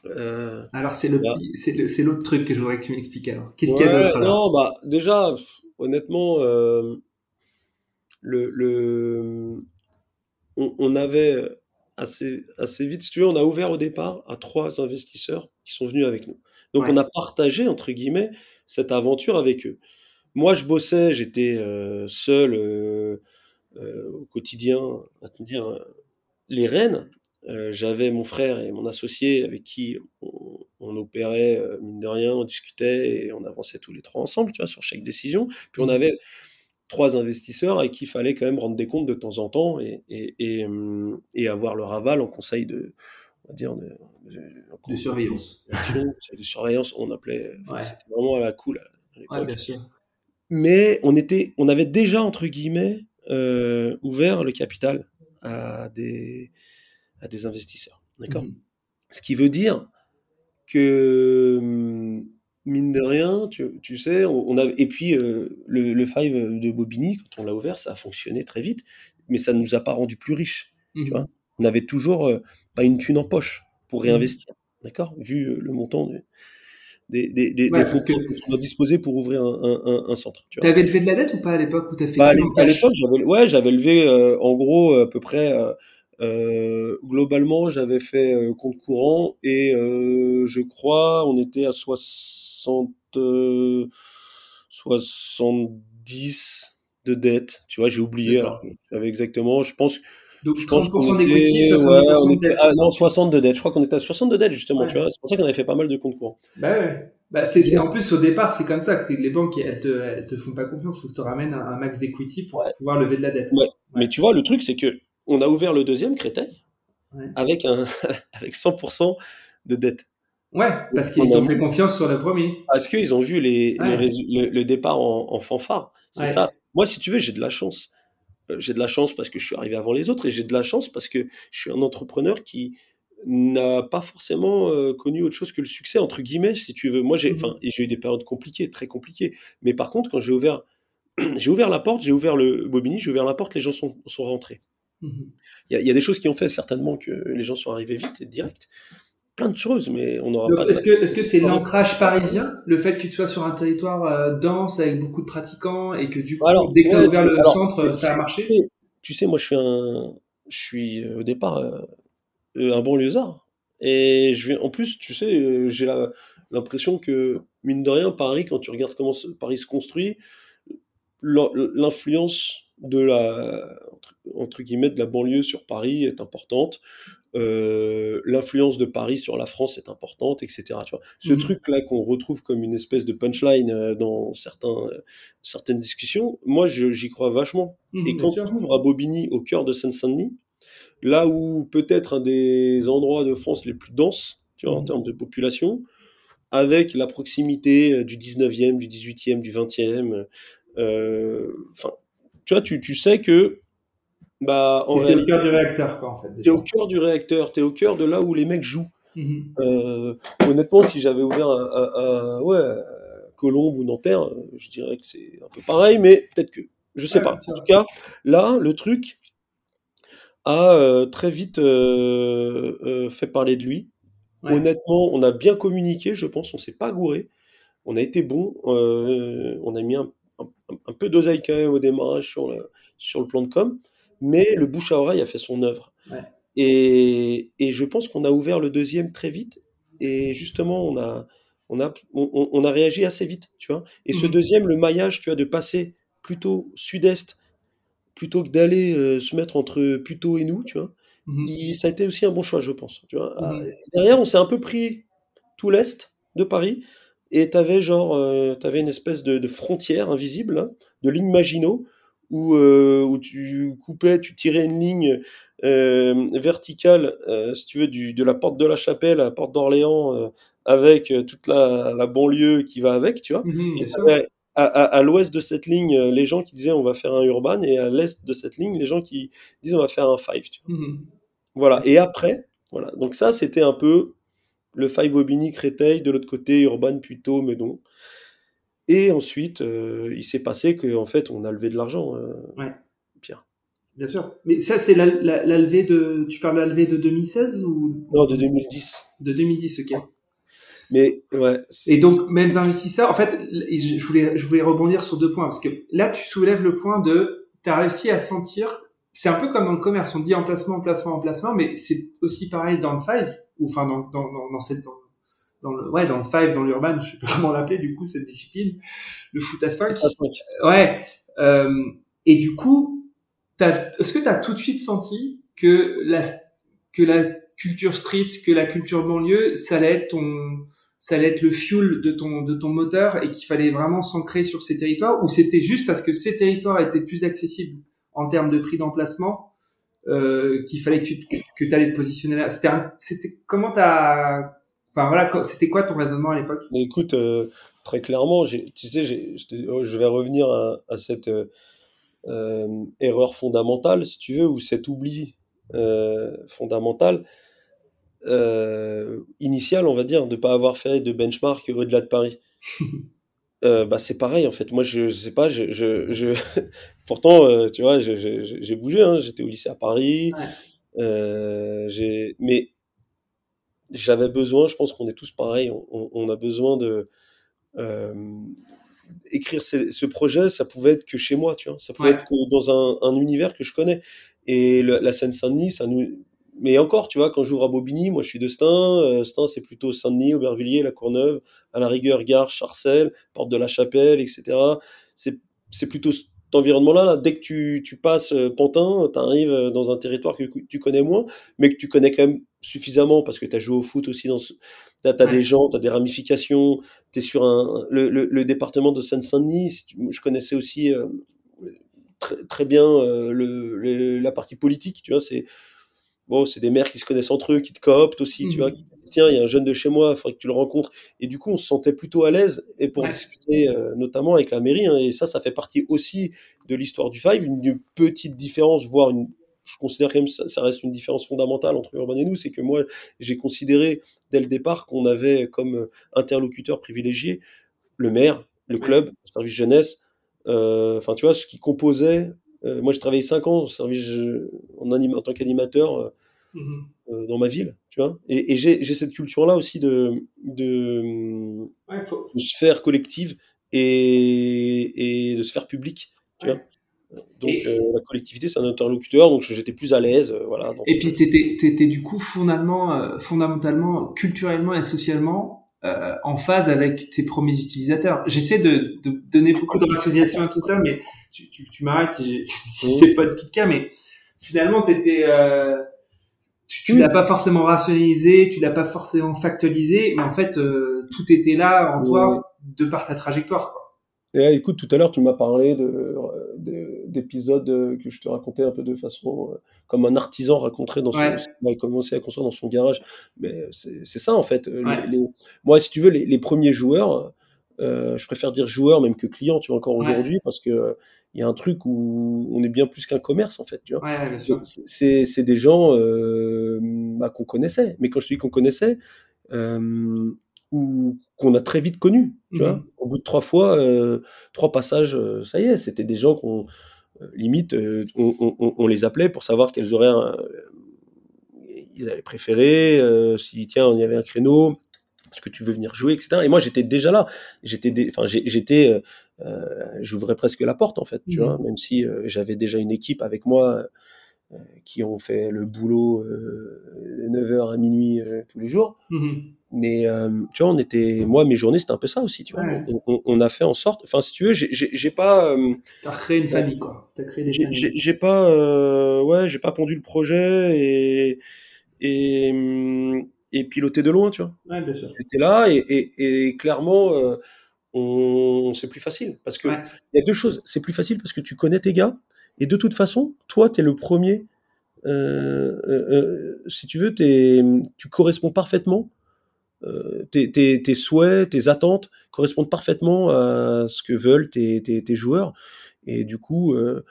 Euh, Alors c'est l'autre truc que je voudrais que tu m'expliques alors. Qu'est-ce qu'il y a Ouais, d'autre Non, bah déjà, honnêtement, euh, le, le, on, on avait assez, assez vite, si tu veux, on a ouvert au départ à trois investisseurs qui sont venus avec nous. Donc Ouais. on a partagé, entre guillemets, cette aventure avec eux. Moi, je bossais, j'étais euh, seul euh, euh, au quotidien à tenir les rênes. J'avais mon frère et mon associé avec qui on, on opérait, mine de rien, on discutait et on avançait tous les trois ensemble, tu vois, sur chaque décision. Puis on Mhm. avait trois investisseurs avec qui il fallait quand même rendre des comptes de temps en temps et, et, et, hum, et avoir leur aval en conseil de, on va dire, de, de- surveillance. [laughs] de surveillance, on appelait, enfin, Ouais. c'était vraiment à la cool à Ouais, bien sûr. mais on était, on avait déjà entre guillemets euh, ouvert le capital à des à des investisseurs, d'accord? Mhm. Ce qui veut dire que hum, mine de rien, tu, tu sais, on, on a et puis euh, le, le five de Bobigny quand on l'a ouvert, ça a fonctionné très vite, mais ça nous a pas rendu plus riches, Mhm. tu vois? On avait toujours euh, pas une thune en poche pour Mhm. réinvestir, d'accord, vu le montant de, des, des, des, Ouais, des parce fonds que- qu'on doit disposer pour ouvrir un, un, un, un centre. Tu vois. T'avais levé de la dette ou pas à l'époque où t'as fait Bah, à l'époque, j'avais, ouais, j'avais levé, euh, en gros, à peu près, euh, globalement, j'avais fait euh, compte courant et je crois, on était à 60, euh, 70 de dette. Tu vois, j'ai oublié, alors je savais exactement. Je pense, Donc je pense qu'on 30% d'equity, était, ouais, 70% on de était, dette. ah non, 60 de dette. Je crois qu'on était à 60 de dette, justement, tu Ouais. vois. C'est pour ça qu'on avait fait pas mal de comptes courants. Bah ouais. Bah c'est, c'est en plus au départ c'est comme ça que les banques elles te elles te font pas confiance, faut que tu ramènes un, un max d'equity pour Ouais. pouvoir lever de la dette. Ouais. Mais tu vois, le truc, c'est que on a ouvert le deuxième Créteil avec un, [laughs] avec 100% de dette. Ouais, parce On qu'ils t'ont fait confiance sur le premier. Parce qu'ils ont vu les, les le, le départ en, en fanfare. C'est ça. Moi, si tu veux, j'ai de la chance. Euh, J'ai de la chance parce que je suis arrivé avant les autres et j'ai de la chance parce que je suis un entrepreneur qui n'a pas forcément euh, connu autre chose que le succès, entre guillemets, si tu veux. Moi, j'ai Mhm. enfin, j'ai eu des périodes compliquées, très compliquées. Mais par contre, quand j'ai ouvert, [clears throat] j'ai ouvert la porte, j'ai ouvert le Bobigny, j'ai ouvert la porte, les gens sont, sont rentrés. Mhm. Il y, y a des choses qui ont fait certainement que les gens sont arrivés vite et direct. Plein de choses, mais on de... est-ce que est-ce que c'est l'ancrage parisien, le fait que tu sois sur un territoire euh, dense avec beaucoup de pratiquants et que du coup Alors, dès que tu as ouais, ouvert le alors, centre ça a marché? tu sais- moi, je suis un, je suis euh, au départ euh, un banlieusard. Et je viens, en plus, tu sais, j'ai l'impression que, mine de rien, Paris, quand tu regardes comment Paris se construit, l'in- l'influence de la, entre guillemets, de la banlieue sur Paris est importante. Euh, l'influence de Paris sur la France est importante, etc. Tu vois. Ce Mhm. truc-là qu'on retrouve comme une espèce de punchline euh, dans certains, euh, certaines discussions, moi, j'y crois vachement. Mhm, Et quand sûr. tu ouvres à Bobigny, au cœur de Seine-Saint-Denis, là où peut-être un des endroits de France les plus denses, tu vois, en Mhm. termes de population, avec la proximité du 19e, du 18e, du 20e, euh, enfin, tu vois, tu, tu sais que, bah, en au cœur du réacteur quoi en fait. t'es au cœur du réacteur, t'es au cœur de là où les mecs jouent. Mhm. Euh, honnêtement, si j'avais ouvert un, un- un- ouais, Colombe ou Nanterre, je dirais que c'est un peu pareil, mais peut-être que, je sais Ouais, pas. En tout cas, là, le truc a euh, très vite euh, fait parler de lui. Ouais. Honnêtement, on a bien communiqué, je pense, on s'est pas gouré, on a été bon, on a mis un, peu d'oseille quand même au démarrage sur sur le plan de com, mais le bouche à oreille a fait son œuvre. Ouais. Et, et je pense qu'on a ouvert le deuxième très vite, et justement, on a, on a, on, a réagi assez vite, tu vois. Et ce Mhm. deuxième, le maillage, tu vois, de passer plutôt sud-est, plutôt que d'aller euh, se mettre entre Puteaux et nous, tu vois, Mhm. il- ça a été aussi un bon choix, je pense. Tu vois. Ah, Mhm. Derrière, on s'est un peu pris tout l'est de Paris, et t'avais genre, euh, t'avais une espèce de, de frontière invisible, hein, de ligne Maginot, où, euh, où tu coupais, tu tirais une ligne euh, verticale, euh, si tu veux, du, de la porte de la Chapelle à la porte d'Orléans, avec toute la, la banlieue qui va avec, tu vois. Mhm, Et à, à, à l'ouest de cette ligne, les gens qui disaient on va faire un urban, et à l'est de cette ligne, les gens qui disent on va faire un five. Tu vois. Mhm. Voilà. Et après, voilà. Donc ça, c'était un peu le five Bobigny Créteil, de l'autre côté, urban plutôt, mais non. Et ensuite, euh, il s'est passé qu'en fait, on a levé de l'argent, euh, Ouais. Pierre. Bien sûr. Mais ça, c'est la, la, la levée de. Tu parles de la levée de 2016 ou? Non, de 2010. de 2010, ok. Mais ouais. Et donc, mêmes investisseurs. En fait, je je voulais, je voulais rebondir sur deux points parce que là, tu soulèves le point de. Tu as réussi à sentir. C'est un peu comme dans le commerce. On dit emplacement, emplacement, emplacement, mais c'est aussi pareil dans le five ou enfin dans dans dans, dans cette dans, dans le ouais dans le five dans l'urban. Je sais pas [laughs] comment l'appeler du coup cette discipline. Le foot à 5 Ah, cinq. Ouais. Euh, et du coup, t'as- est-ce que tu as tout de suite senti que la, que la culture street, que la culture banlieue, ça allait être ton, ça allait être le fuel de ton, de ton moteur et qu'il fallait vraiment s'ancrer sur ces territoires ou c'était juste parce que ces territoires étaient plus accessibles en termes de prix d'emplacement euh, qu'il fallait que tu que, que allais te positionner là? C'était comment t'as, enfin voilà, c'était quoi ton raisonnement à l'époque? Écoute, euh, très clairement, tu sais, je, oh, je vais revenir à, à cette euh, euh, erreur fondamentale, si tu veux, ou cet oubli euh, fondamental, initial, on va dire, de ne pas avoir fait de benchmark au-delà de Paris. [laughs] Euh, bah, c'est pareil, en fait. Moi, je, je sais pas, je, je, je... [laughs] pourtant, euh, tu vois, j'ai bougé, hein, j'étais au lycée à Paris, Ouais. euh, mais j'avais besoin, je pense qu'on est tous pareils, on, on a besoin de euh, écrire ce, projet, ça pouvait être que chez moi, tu vois, ça pouvait être que dans un, un, univers que je connais. Et la Seine-Saint-Denis, ça nous, mais encore, tu vois, quand j'ouvre à Bobigny, moi je suis de Stein, euh, Stein c'est plutôt Saint-Denis, Aubervilliers, La Courneuve, à la rigueur Gare, Charcel, Porte de la Chapelle, etc. C'est plutôt environnement-là, dès que tu, tu passes euh, Pantin, tu arrives euh, dans un territoire que tu connais moins, mais que tu connais quand même suffisamment parce que tu as joué au foot aussi. Dans ce... Tu as, des gens, tu as des ramifications, tu es sur un, le, le, département de Seine-Saint-Denis. Je connaissais aussi euh, très, très, bien le, la partie politique, tu vois. C'est bon, c'est des maires qui se connaissent entre eux, qui te cooptent aussi, tu vois. Mmh. Tiens, il y a un jeune de chez moi, il faudrait que tu le rencontres. Et du coup, on se sentait plutôt à l'aise et pour discuter euh, notamment avec la mairie. Hein, et ça, ça fait partie aussi de l'histoire du Five, une, petite différence, voire une, je considère quand même ça, ça reste une différence fondamentale entre Urban et nous, c'est que moi, j'ai considéré dès le départ qu'on avait comme euh, interlocuteur privilégié le maire, le club, le service jeunesse, euh, enfin, tu vois, ce qui composait euh, moi, j'ai travaillé 5 ans service, en, en tant qu'animateur euh, mhm. euh, dans ma ville, tu vois. Et, j'ai cette culture-là aussi de, de, sphère collective et, et, de sphère publique, tu vois. Donc la collectivité, c'est un interlocuteur, donc j'étais plus à l'aise, voilà. et puis tu étais, du coup fondamentalement, fondamentalement, culturellement et socialement euh, en phase avec tes premiers utilisateurs. J'essaie de, de, donner beaucoup de rationalisation à tout ça, mais tu, tu, tu m'arrêtes si, [laughs] si c'est pas du tout le cas. Mais finalement, t'étais, euh, tu, tu l'as pas forcément rationalisé, tu l'as pas forcément factualisé, mais en fait, euh, tout était là en toi de par ta trajectoire. Quoi. Et écoute, tout à l'heure, tu m'as parlé de, d'épisodes euh, que je te racontais un peu de façon euh, comme un artisan raconterait dans son, il a commencé à construire dans son garage. Mais c'est ça en fait. Les, moi, si tu veux, les, les premiers joueurs, euh, je préfère dire joueurs même que clients, tu vois, encore aujourd'hui, parce que il y a un truc où on est bien plus qu'un commerce en fait, tu vois. c'est des gens euh, bah, qu'on connaissait. Mais quand je dis qu'on connaissait, euh, ou qu'on a très vite connu. Tu vois mmh Au bout de trois fois, euh, trois passages, euh, ça y est, c'était des gens qu'on euh, limite, on, les appelait pour savoir quels horaires ils avaient préféré, si tiens, il y avait un créneau, est-ce que tu veux venir jouer, etc. Et moi, j'étais déjà là. J'étais, enfin, j'étais, j'ouvrais presque la porte en fait, tu mmh vois, même si j'avais déjà une équipe avec moi qui ont fait le boulot 9h à minuit tous les jours. Mmh mais euh, tu vois, on était, moi, mes journées, c'était un peu ça aussi, tu vois. On, a fait en sorte, enfin, si tu veux, j'ai pas. Euh, T'as créé une famille, quoi. T'as créé des. J'ai pas, euh, ouais, j'ai pas pondu le projet et et et piloté de loin, tu vois. Ouais, bien sûr. J'étais là et, et, et clairement, euh, on, c'est plus facile parce que il y a deux choses. C'est plus facile parce que tu connais tes gars et de toute façon, toi, t'es le premier. si tu veux, es, tu corresponds parfaitement euh, tes, tes, tes, souhaits, tes attentes correspondent parfaitement à ce que veulent tes, tes joueurs. Et du coup, euh,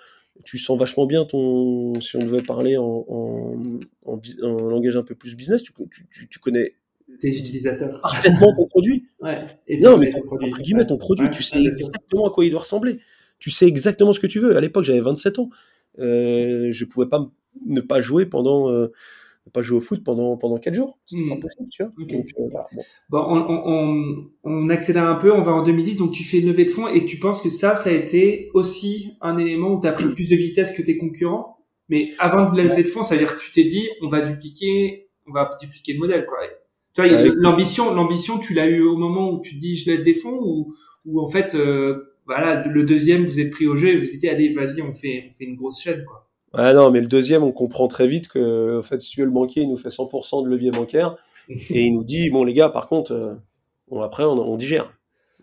tu sens vachement bien ton. Si on devait parler en, en, en, langage un peu plus business, tu, tu, tu connais tes utilisateurs. Parfaitement ton produit. [laughs] Ouais. Et non, mais ton, produit. Entre guillemets, ton produit, tu sais exactement à quoi il doit ressembler. Tu sais exactement ce que tu veux. À l'époque, j'avais 27 ans. Euh, je pouvais pas ne pas jouer pendant euh, pas jouer au foot pendant pendant quatre jours. C'était pas possible, tu vois. Donc, euh, voilà, bon. bon on, on, on, accélère un peu, on va en 2010, donc tu fais une levée de fonds et tu penses que ça, ça a été aussi un élément où tu as pris plus de vitesse que tes concurrents? Mais avant de la levée de fonds, ça veut dire que tu t'es dit, on va dupliquer, on va dupliquer le modèle, quoi. Tu vois, l'ambition, l'ambition, tu l'as eu au moment où tu te dis, je lève des fonds ou, ou en fait, euh, voilà, le deuxième, vous êtes pris au jeu et vous dites, allez, vas-y, on fait, on fait une grosse chaîne, quoi. Ah non, mais le deuxième, on comprend très vite que, en fait, si tu veux, le banquier, il nous fait 100% de levier bancaire [laughs] et il nous dit, bon, les gars, par contre, euh, bon, après, on, on digère.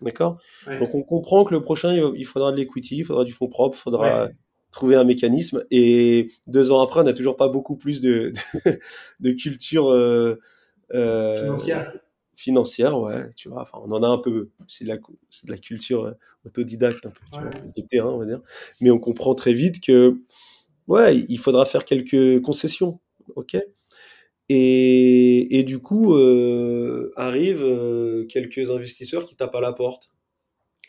D'accord? Donc, on comprend que le prochain, il faudra de l'equity, il faudra du fonds propre, il faudra trouver un mécanisme. Et deux ans après, on n'a toujours pas beaucoup plus de, [laughs] de, culture euh, euh, financière. Financière, ouais, tu vois. Enfin, on en a un peu. C'est de la, de la culture autodidacte, un peu, tu vois, du terrain, on va dire. Mais on comprend très vite que ouais, il faudra faire quelques concessions, ok et, et, du coup, euh, arrivent euh, quelques investisseurs qui tapent à la porte.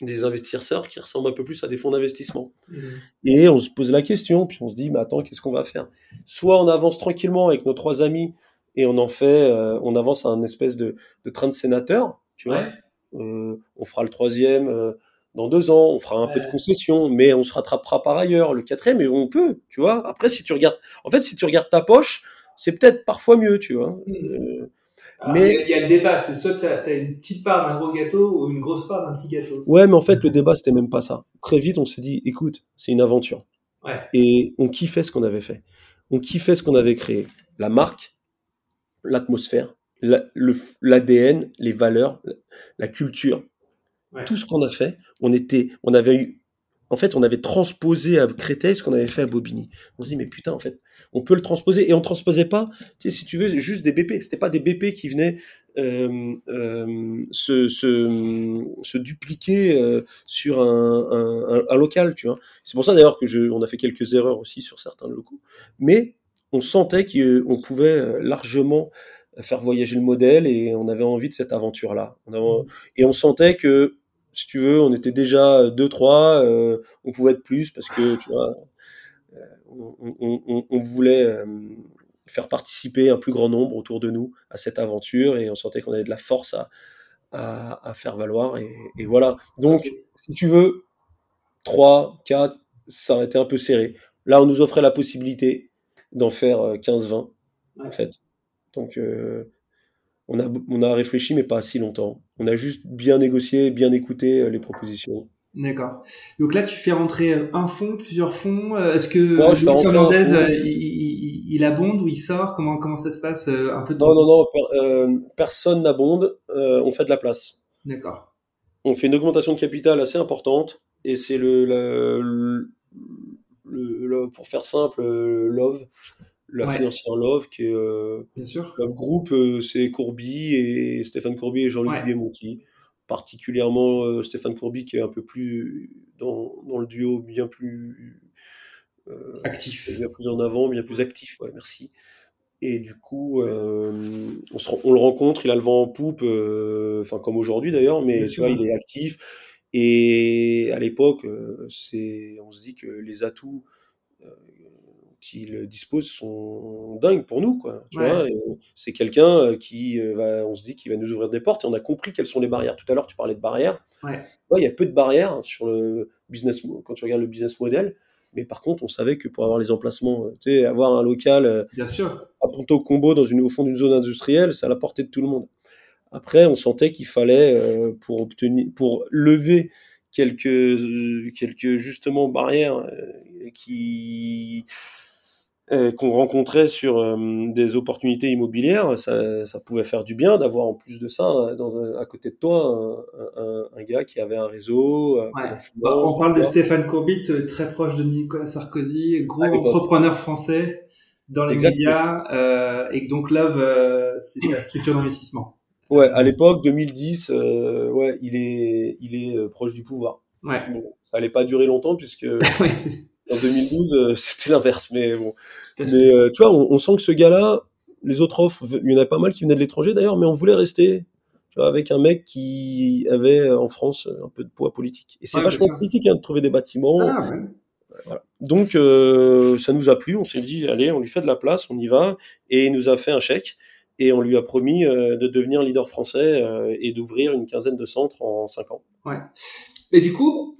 Des investisseurs qui ressemblent un peu plus à des fonds d'investissement. Mmh. Et on se pose la question, puis on se dit, mais attends, qu'est-ce qu'on va faire? Soit on avance tranquillement avec nos trois amis et on en fait, euh, on avance à un espèce de, de train de sénateur, tu vois. Ouais. On fera le troisième dans deux ans, on fera un peu de concession, mais on se rattrapera par ailleurs. Le quatrième, et on peut, tu vois. Après, si tu regardes, en fait, si tu regardes ta poche, c'est peut-être parfois mieux, tu vois. Euh, Alors, Mais- il y a- il y, a le débat, c'est soit tu as, une petite part d'un gros gâteau ou une grosse part d'un petit gâteau. ouais, mais en fait, le débat, c'était même pas ça. Très vite, on s'est dit, écoute, c'est une aventure. Ouais. Et on kiffait ce qu'on avait fait. On kiffait ce qu'on avait créé. La marque, l'atmosphère, la- le- l'ADN, les valeurs, la- la culture. Tout ce qu'on a fait, on était, on avait eu, en fait, on avait transposé à Créteil ce qu'on avait fait à Bobigny. On se dit, mais putain, en fait, on peut le transposer. Et on transposait pas, si tu veux, juste des BP. C'était pas des BP qui venaient euh, euh, se, se, dupliquer euh, sur un, local. C'est pour ça d'ailleurs que je, on a fait quelques erreurs aussi sur certains locaux. Mais on sentait qu'on pouvait euh, largement faire voyager le modèle et on avait envie de cette aventure-là. Avait- Et on sentait que, si tu veux, on était déjà 2-3, euh, on pouvait être plus parce que, tu vois, euh, on, on- on- on voulait euh, faire participer un plus grand nombre autour de nous à cette aventure et on sentait qu'on avait de la force à, à, à faire valoir. Et, et voilà. Donc, si tu veux, 3, 4, ça aurait été un peu serré. Là, on nous offrait la possibilité d'en faire euh, 15-20, Ouais. en fait. Donc, euh, on, a, on a réfléchi, mais pas si longtemps. On a juste bien négocié, bien écouté euh, les propositions. D'accord. Donc là, tu fais rentrer euh, un fonds, plusieurs fonds. Est-ce que Ouais, je Hernandez, il, il- il abonde ou il sort? Comment, comment ça se passe un peu de Non, non, non, per- euh, personne n'abonde, euh, on fait de la place. D'accord. On fait une augmentation de capital assez importante et c'est le, la- le, le- le- pour faire simple, Love, la Ouais. financière Love, qui est euh, Bien sûr. Love Group, euh, c'est Courby et Stéphane Courby et Jean-Luc Ouais. Biemonti. Particulièrement euh, Stéphane Courby qui est un peu plus dans, dans le duo, bien plus, euh, Actif. bien plus en avant, bien plus actif. Ouais, merci. Et du coup, on, se ren- on le rencontre, il a le vent en poupe, enfin comme aujourd'hui d'ailleurs, mais tu vois, il est actif. Et à l'époque, c'est, on se dit que les atouts qu'il dispose sont dingues pour nous, quoi. Ouais. c'est quelqu'un euh, qui euh, va, on se dit qu'il va nous ouvrir des portes et on a compris quelles sont les barrières. Tout à l'heure, tu parlais de barrières. Ouais. Il y a peu de barrières sur le business, quand tu regardes le business model. Mais par contre, on savait que pour avoir les emplacements, euh, tu sais, avoir un local Bien sûr. à Ponto Combo dans une, au fond d'une zone industrielle, c'est à la portée de tout le monde. Après, on sentait qu'il fallait, euh, pour obtenir, pour lever quelques, quelques justement barrières euh, qui qu'on rencontrait sur euh, des opportunités immobilières, ça, ça pouvait faire du bien d'avoir en plus de ça, euh, dans à côté de toi, un, un- un gars qui avait un réseau, Ouais. Bah, on parle de. Stéphane Courbit, euh, très proche de Nicolas Sarkozy, gros l'époque. entrepreneur français dans les Exactement. médias, euh, et donc Love, euh, c'est sa structure d'investissement. Ouais, à l'époque, 2010, euh, ouais, il est, il est euh, proche du pouvoir. Ouais. Bon, ça allait pas durer longtemps puisque. [laughs] en 2012 euh, [laughs] c'était l'inverse. Mais bon, mais euh, tu vois, on, on sent que ce gars-là, les autres offres, il y en a pas mal qui venaient de l'étranger d'ailleurs, mais on voulait rester. Tu vois, avec un mec qui avait euh, en France un peu de poids politique. Et c'est Ouais, vachement politique hein, de trouver des bâtiments. Ah, ouais. Voilà. Donc euh, ça nous a plu, on s'est dit allez, on lui fait de la place, on y va, et il nous a fait un chèque et on lui a promis euh, de devenir leader français euh, et d'ouvrir une quinzaine de centres en cinq ans. Mais du coup,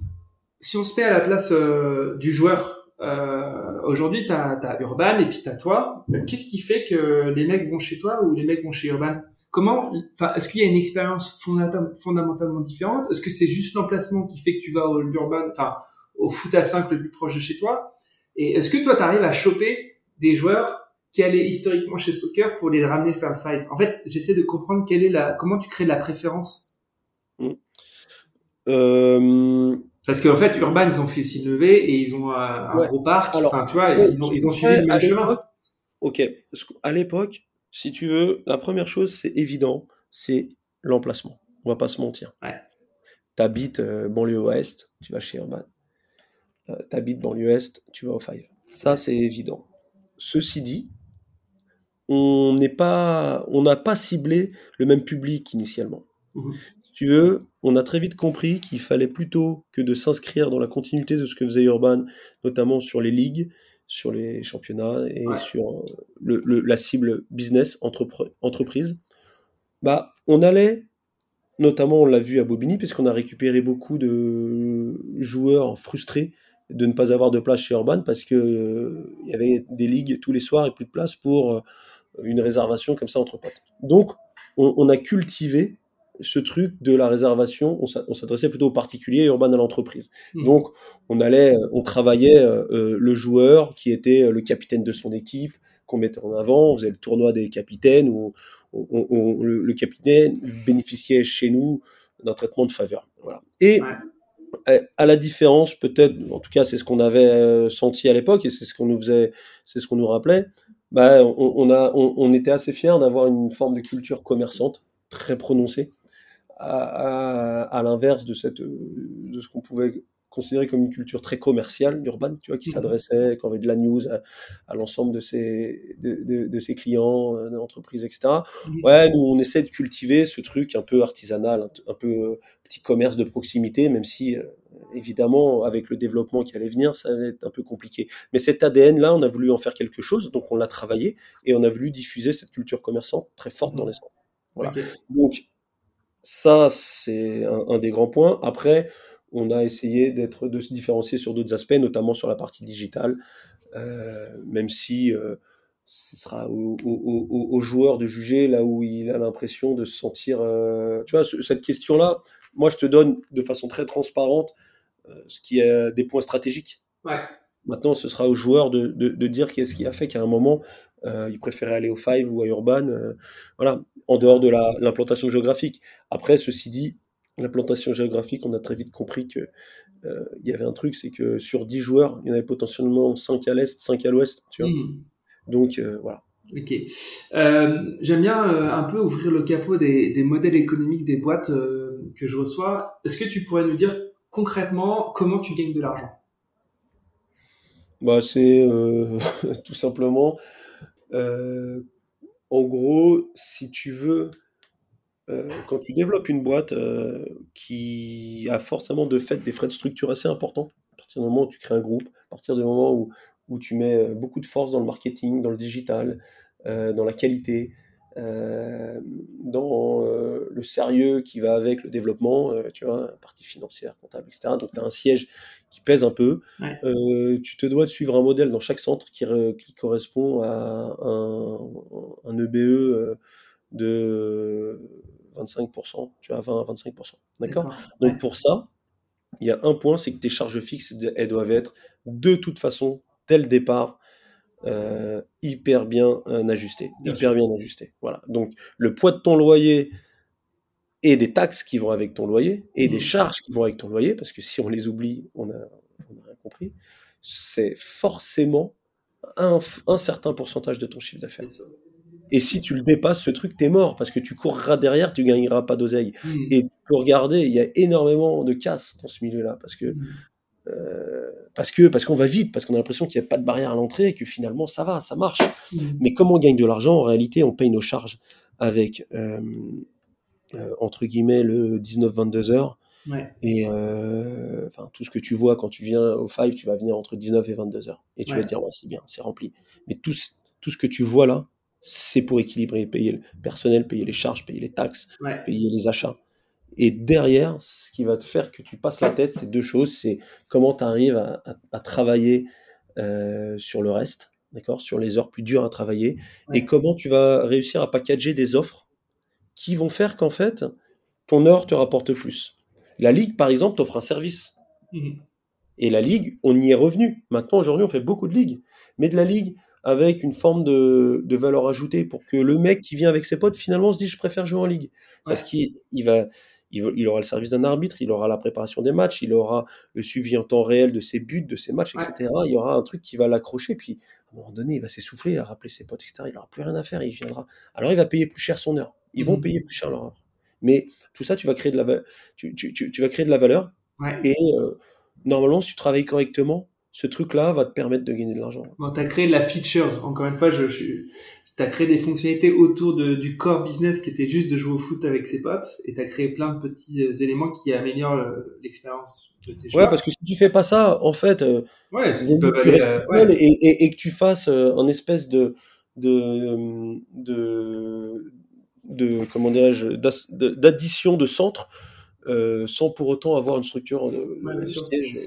si on se met à la place euh, du joueur, euh, aujourd'hui, tu as, Urban et puis tu toi. Euh, Qu'est-ce qui fait que les mecs vont chez toi ou les mecs vont chez Urban? Comment, est-ce qu'il y a une expérience fondamentalement différente? Est-ce que c'est juste l'emplacement qui fait que tu vas au Urban, enfin, au foot à 5 le plus proche de chez toi? Et est-ce que toi, tu arrives à choper des joueurs qui allaient historiquement chez Soccer pour les ramener faire le five? En fait, j'essaie de comprendre quelle est la, comment tu crées de la préférence. Euh, Parce qu'en fait, Urban, ils ont fait aussi une levée et ils ont un, Ouais. gros parc. Alors, enfin, tu vois, ouais, ils ont, ils ont ouais, suivi le même chemin. Ok, à l'époque, si tu veux, la première chose, c'est évident, c'est l'emplacement. On va pas se mentir. Ouais. T'habites euh, banlieue ouest, tu vas chez Urban. Euh, T'habites banlieue est, tu vas au Five. Ça, c'est évident. Ceci dit, on n'est pas, on n'a pas ciblé le même public initialement. Mhm. Tu veux, on a très vite compris qu'il fallait plutôt que de s'inscrire dans la continuité de ce que faisait Urban, notamment sur les ligues, sur les championnats et sur le, la cible business, entreprise, bah, on allait, notamment on l'a vu à Bobigny, puisqu'on a récupéré beaucoup de joueurs frustrés de ne pas avoir de place chez Urban parce que euh, il y avait des ligues tous les soirs et plus de place pour euh, une réservation comme ça entre potes. Donc, on, a cultivé ce truc de la réservation, on s'adressait plutôt aux particuliers et Urban à l'entreprise. Mmh. Donc, on allait, on travaillait euh, le joueur qui était le capitaine de son équipe, qu'on mettait en avant, on faisait le tournoi des capitaines où le, capitaine bénéficiait chez nous d'un traitement de faveur. Voilà. Et à la différence, peut-être, en tout cas, c'est ce qu'on avait euh, senti à l'époque et c'est ce qu'on nous faisait, c'est ce qu'on nous rappelait. Bah, on, a, on, était assez fiers d'avoir une forme de culture commerçante très prononcée, à, à, l'inverse de cette, de ce qu'on pouvait considéré comme une culture très commerciale d'Urban, tu vois, qui mmh s'adressait, qui avait de la news à, l'ensemble de ses, de, de, ses clients, euh, d'entreprises, etc. Mmh ouais, nous, on essaie de cultiver ce truc un peu artisanal, un, peu euh, petit commerce de proximité, même si, euh, évidemment, avec le développement qui allait venir, ça allait être un peu compliqué. Mais cet ADN-là, on a voulu en faire quelque chose, donc on l'a travaillé, et on a voulu diffuser cette culture commerçante très forte dans mmh les centres. Voilà. Donc, ça, c'est un, des grands points. Après, on a essayé d'être, de se différencier sur d'autres aspects, notamment sur la partie digitale, euh, même si euh, ce sera au, joueur de juger là où il a l'impression de se sentir. Euh, tu vois, cette question-là, moi je te donne de façon très transparente ce qui est des points stratégiques. Maintenant, ce sera au joueur de, de, dire qu'est-ce qui a fait qu'à un moment, il préférait aller au Five ou à Urban, voilà, en dehors de l'implantation géographique. Après, ceci dit, l'implantation géographique, on a très vite compris que euh, il y avait un truc, c'est que sur 10 joueurs, il y en avait potentiellement 5 à l'est, 5 à l'ouest, tu vois. Hmm. Donc euh, voilà. Ok. Euh, j'aime bien un peu ouvrir le capot des, des modèles économiques des boîtes que je reçois. Est-ce que tu pourrais nous dire concrètement comment tu gagnes de l'argent? Bah c'est [laughs] tout simplement. en gros, si tu veux euh, quand tu développes une boîte euh, qui a forcément de fait des frais de structure assez importants, à partir du moment où tu crées un groupe, à partir du moment où, où tu mets euh, beaucoup de force dans le marketing, dans le digital, dans la qualité, dans le sérieux qui va avec le développement, tu vois, partie financière, comptable, etc. Donc tu as un siège qui pèse un peu. tu te dois de suivre un modèle dans chaque centre qui, qui correspond à un, un EBE e, de 25%, tu as 20 à 25%. D'accord? Donc pour ça, il y a un point, c'est que tes charges fixes, elles doivent être de toute façon, dès le départ, euh, hyper bien euh, ajustées. hyper bien ajustées. Voilà. Donc le poids de ton loyer et des taxes qui vont avec ton loyer et des mmh. charges qui vont avec ton loyer, parce que si on les oublie, on a, rien compris, c'est forcément un, un certain pourcentage de ton chiffre d'affaires. Et si tu le dépasses, ce truc, t'es mort parce que tu courras derrière, tu gagneras pas d'oseille. Hmm. Et pour regarder, il y a énormément de casse dans ce milieu-là parce que hmm. euh, parce que parce qu'on va vite, parce qu'on a l'impression qu'il n'y a pas de barrière à l'entrée et que finalement ça va, ça marche. Hmm. Mais comment on gagne de l'argent En réalité, on paye nos charges avec euh, euh, entre guillemets le 19-22 heures. Et enfin, tout ce que tu vois quand tu viens au Five, tu vas venir entre 19 et 22 heures. Et tu vas te dire, ouais, c'est bien, c'est rempli. Mais tout, tout ce que tu vois là, c'est pour équilibrer, payer le personnel, payer les charges, payer les taxes, payer les achats. Et derrière, ce qui va te faire que tu passes la tête, c'est deux choses. C'est comment tu arrives à, travailler euh, sur le reste, d'accord, sur les heures plus dures à travailler, et comment tu vas réussir à packager des offres qui vont faire qu'en fait, ton heure te rapporte plus. La Ligue, par exemple, t'offre un service. Mmh et la Ligue, on y est revenu. Maintenant, aujourd'hui, on fait beaucoup de Ligues. Mais de la Ligue, avec une forme de, de, valeur ajoutée pour que le mec qui vient avec ses potes finalement se dise je préfère jouer en ligue parce qu'il il va il, aura le service d'un arbitre, il aura la préparation des matchs, il aura le suivi en temps réel de ses buts, de ses matchs, etc. Il y aura un truc qui va l'accrocher, puis à un moment donné, il va s'essouffler, il va rappeler ses potes, etc. Il n'aura plus rien à faire, il viendra. Alors il va payer plus cher son heure. Ils vont mmh. payer plus cher leur heure. Mais tout ça, tu vas créer de la, tu, tu, tu, vas créer de la valeur. Et euh, normalement, si tu travailles correctement, ce truc-là va te permettre de gagner de l'argent. Bon, tu as créé de la features. Encore une fois, je, je, tu as créé des fonctionnalités autour de, du core business qui était juste de jouer au foot avec ses potes et tu as créé plein de petits euh, éléments qui améliorent l'expérience de tes joueurs. Ouais, parce que si tu fais pas ça, en fait, euh, ouais, tu aller, euh, ouais. et, et, et que tu fasses euh, un espèce de, de, de, de comment dirais-je, d'addition de centres euh, sans pour autant avoir une structure de, Ouais, bien de sûr. siège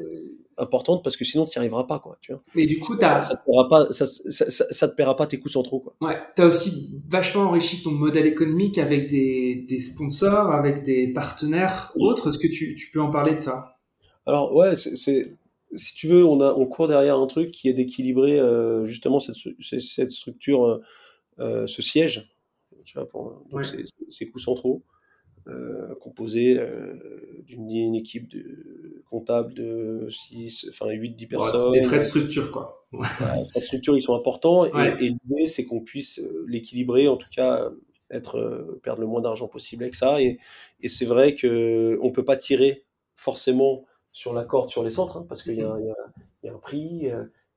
importante parce que sinon tu n'y arriveras pas, quoi, tu vois. Mais du coup, as, Ça te paiera pas, ça, ça, ça, ça te paiera pas tes coûts centraux, quoi. Ouais, t'as aussi vachement enrichi ton modèle économique avec des, des sponsors, avec des partenaires autres. Est-ce que tu, tu peux en parler de ça? Alors ouais, c'est, si tu veux, on a, on court derrière un truc qui est d'équilibrer euh, justement cette, cette structure, euh, euh, ce siège, tu vois, pour, donc Ouais. ces, ces coûts centraux, euh, composés euh, d'une équipe de comptable de 6, enfin 8-10 personnes. Des frais de structure, quoi. Les frais de structure, ils sont importants, et, Ouais. et l'idée, c'est qu'on puisse euh, l'équilibrer, en tout cas, euh, être, euh, perdre le moins d'argent possible avec ça. Et, et c'est vrai que on peut pas tirer forcément sur la corde sur les centres, hein, parce qu'il y, a un- il y a- il y a un prix,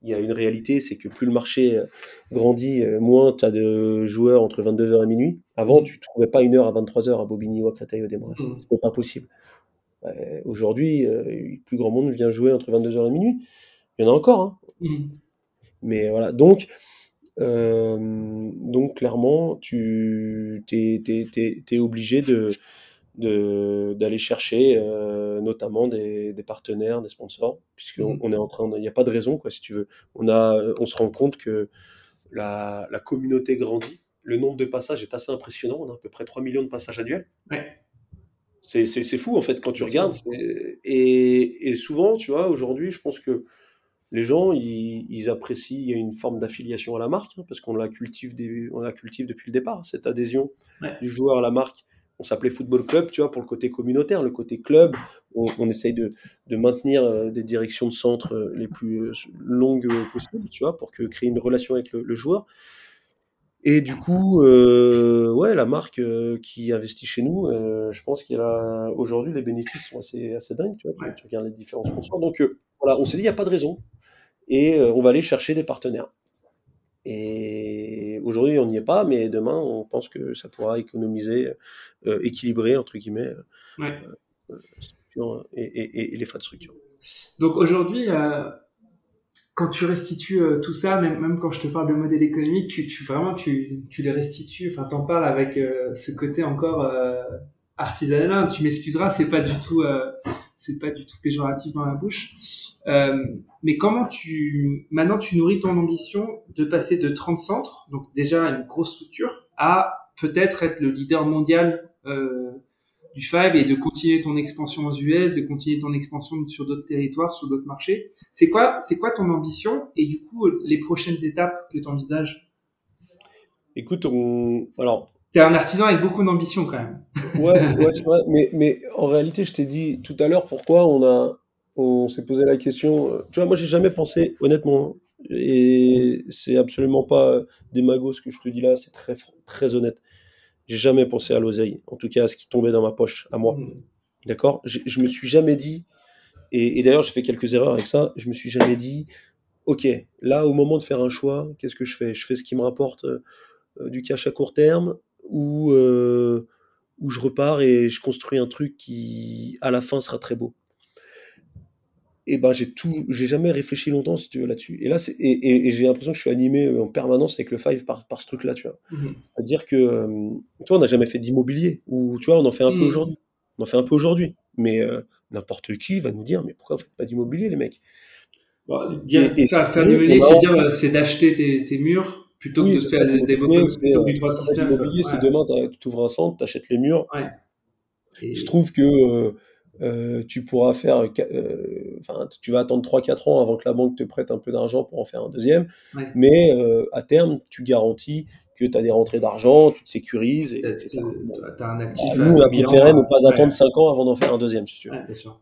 il y a une réalité, c'est que plus le marché grandit, moins tu as de joueurs entre 22h et minuit. Avant, tu trouvais pas une heure à 23h à Bobigny ou à Créteil au démarrage. Mhm. C'était pas possible. Euh, Aujourd'hui, euh, le plus grand monde vient jouer entre 22h et minuit. Il y en a encore, hein. Mhm. Mais voilà, donc, euh, donc clairement, tu t'es, t'es- t'es obligé de, d'aller chercher euh, notamment des, des partenaires, des sponsors, puisqu'on Mhm. on est en train, il n'y a pas de raison, quoi, si tu veux. On a, on se rend compte que la, la communauté grandit. Le nombre de passages est assez impressionnant. On a à peu près 3 millions de passages annuels. Ouais. C'est, fou, en fait, quand tu regardes. Et, et souvent, tu vois, aujourd'hui, je pense que les gens, ils, ils apprécient, il y a une forme d'affiliation à la marque, hein, parce qu'on la cultive, des- on la cultive depuis le départ, cette adhésion Ouais. du joueur à la marque. On s'appelait Football Club, tu vois, pour le côté communautaire, le côté club. On, on essaye de, de maintenir euh, des directions de centre euh, les plus euh, longues possibles, tu vois, pour que, créer une relation avec le, le joueur. Et du coup, euh, ouais, la marque euh, qui investit chez nous, euh, je pense qu'il a aujourd'hui les bénéfices sont assez, assez dingues, tu vois, Ouais. tu regardes les différents sponsors. Donc voilà, on s'est dit, il n'y a pas de raison. Et on va aller chercher des partenaires. Et aujourd'hui, on n'y est pas, mais demain, on pense que ça pourra économiser, équilibrer, entre guillemets, Ouais. et, et- et les frais de structure. Donc aujourd'hui, quand tu restitues euh, tout ça, même, quand je te parle de modèle économique, tu, tu vraiment tu, tu les restitues. Enfin, t'en parles avec euh, ce côté encore euh, artisanal. Tu m'excuseras, c'est pas du tout, euh, c'est pas du tout péjoratif dans la bouche. Mais comment tu, maintenant tu nourris ton ambition de passer de 30 centres, donc déjà une grosse structure, à peut-être être le leader mondial du Five et de continuer ton expansion aux US, de continuer ton expansion sur d'autres territoires, sur d'autres marchés. C'est quoi, c'est quoi ton ambition et du coup les prochaines étapes que tu envisages Écoute, on... alors, T'es un artisan avec beaucoup d'ambition quand même. Ouais, ouais, c'est vrai. Mais, mais en réalité, je t'ai dit tout à l'heure pourquoi on a, on s'est posé la question. euh, Tu vois, moi, j'ai jamais pensé, honnêtement, et c'est absolument pas démago ce que je te dis là, c'est très, très honnête. J'ai jamais pensé à l'oseille, en tout cas à ce qui tombait dans ma poche, à moi. Mhm. D'accord? Je, je me suis jamais dit, et, et d'ailleurs, j'ai fait quelques erreurs avec ça, je me suis jamais dit, OK, là, au moment de faire un choix, qu'est-ce que je fais? Je fais ce qui me rapporte euh, euh, du cash à court terme ou, euh, ou je repars et je construis un truc qui, à la fin, sera très beau? Et ben, j'ai tout, j'ai jamais réfléchi longtemps, si tu veux, là-dessus. Et là, c'est, et, et- et j'ai l'impression que je suis animé euh, en permanence avec le Five par, par ce truc-là, tu vois. Mhm. C'est-à-dire que, euh, tu vois, on n'a jamais fait d'immobilier, ou tu vois, on en fait un peu Mhm. aujourd'hui. On en fait un peu aujourd'hui. Mais euh, n'importe qui va nous dire, mais pourquoi vous faites pas d'immobilier, les mecs? Bon, dire, Et- et faire, a c'est dire, c'est d'acheter tes, tes murs plutôt Oui, que de faire ça, des l'immobilier, c'est, plutôt du en fait, 369. l'immobilier, c'est demain, tu ouvres un centre, tu achètes les murs, Ouais. Il se trouve que euh, tu pourras faire, euh, enfin, tu vas attendre 3-4 ans avant que la banque te prête un peu d'argent pour en faire un deuxième, Ouais. mais euh, à terme, tu garantis que tu as des rentrées d'argent, tu te sécurises, t'as- t'as un actif. Bah, nous, on a préféré ne pas ouais. attendre 5 ans avant d'en faire un deuxième, si tu veux. Ouais, bien sûr.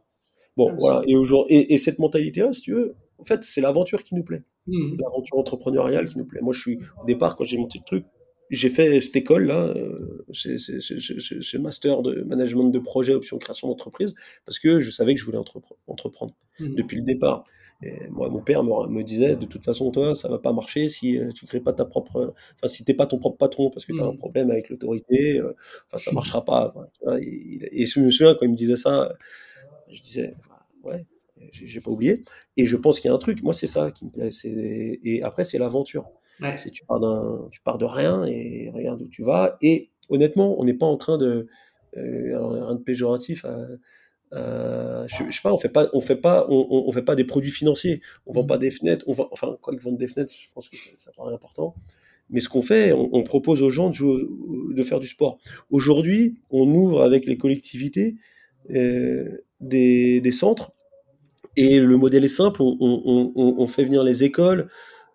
Bon, voilà. Et, aujourd'hui, et, et cette mentalité-là, si tu veux, en fait, c'est l'aventure qui nous plaît, Mhm. l'aventure entrepreneuriale qui nous plaît. Moi, je suis, au départ, quand j'ai monté le truc, j'ai fait cette école-là, euh, c'est- ce master de management de projet, option création d'entreprise, parce que je savais que je voulais entrepre- entreprendre Mhm. depuis le départ. Et moi, mon père me, me disait, de toute façon, toi, ça va pas marcher si euh, tu crées pas ta propre, enfin, si t'es pas ton propre patron parce que tu as un Mm. problème avec l'autorité, euh, enfin, ça marchera pas. Et, et je me souviens quand il me disait ça, je disais, bah, ouais, j'ai pas oublié. Et je pense qu'il y a un truc, moi, c'est ça qui me plaît. Et après, c'est l'aventure. Ouais. Tu pars tu pars de rien et regarde où tu vas. Et honnêtement, on n'est pas en train de, euh, alors, rien de péjoratif. à- je, je sais pas, on fait pas, on fait pas, on, on- on fait pas des produits financiers. On vend pas des fenêtres. On vend, enfin, quoi que vendre des fenêtres, je pense que ça, ça paraît important. Mais ce qu'on fait, on, on propose aux gens de, jouer, au- de faire du sport. Aujourd'hui, on ouvre avec les collectivités euh, des, des centres. Et le modèle est simple. On fait venir les écoles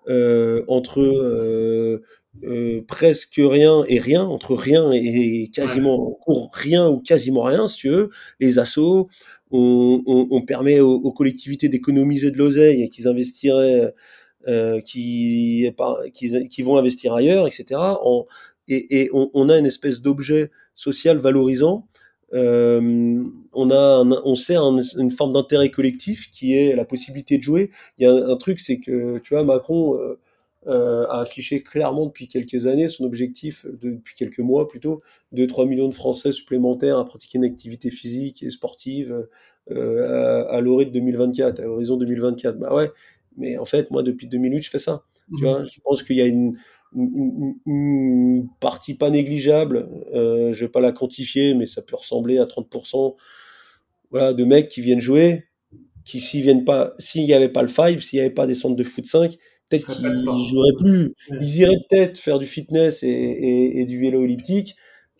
euh, entre euh, euh, presque rien et rien, entre rien et quasiment pour rien ou quasiment rien, si tu veux, les assos, on, on- on permet aux, aux collectivités d'économiser de l'oseille et qu'ils investiraient, euh, qui, épa- qui, qui vont investir ailleurs, etc. En- et et on, on a une espèce d'objet social valorisant. Euh, on a, un- on sert un- une forme d'intérêt collectif qui est la possibilité de jouer. Il y a un, un truc, c'est que tu vois, Macron euh, a affiché clairement depuis quelques années son objectif, de- depuis quelques mois plutôt, de 3 millions de Français supplémentaires à pratiquer une activité physique et sportive euh, à, à l'orée de 2024, à l'horizon 2024. Bah ouais, mais en fait, moi, depuis 2008, je fais ça. Tu vois, je pense qu'il y a une, partie pas négligeable, euh, je vais pas la quantifier, mais ça peut ressembler à 30%, voilà, de mecs qui viennent jouer, qui s'ils viennent pas, s'il n'y avait pas le five, s'il n'y avait pas des centres de foot 5, peut-être qu'ils joueraient plus. Ils iraient peut-être faire du fitness et, et- et du vélo elliptique.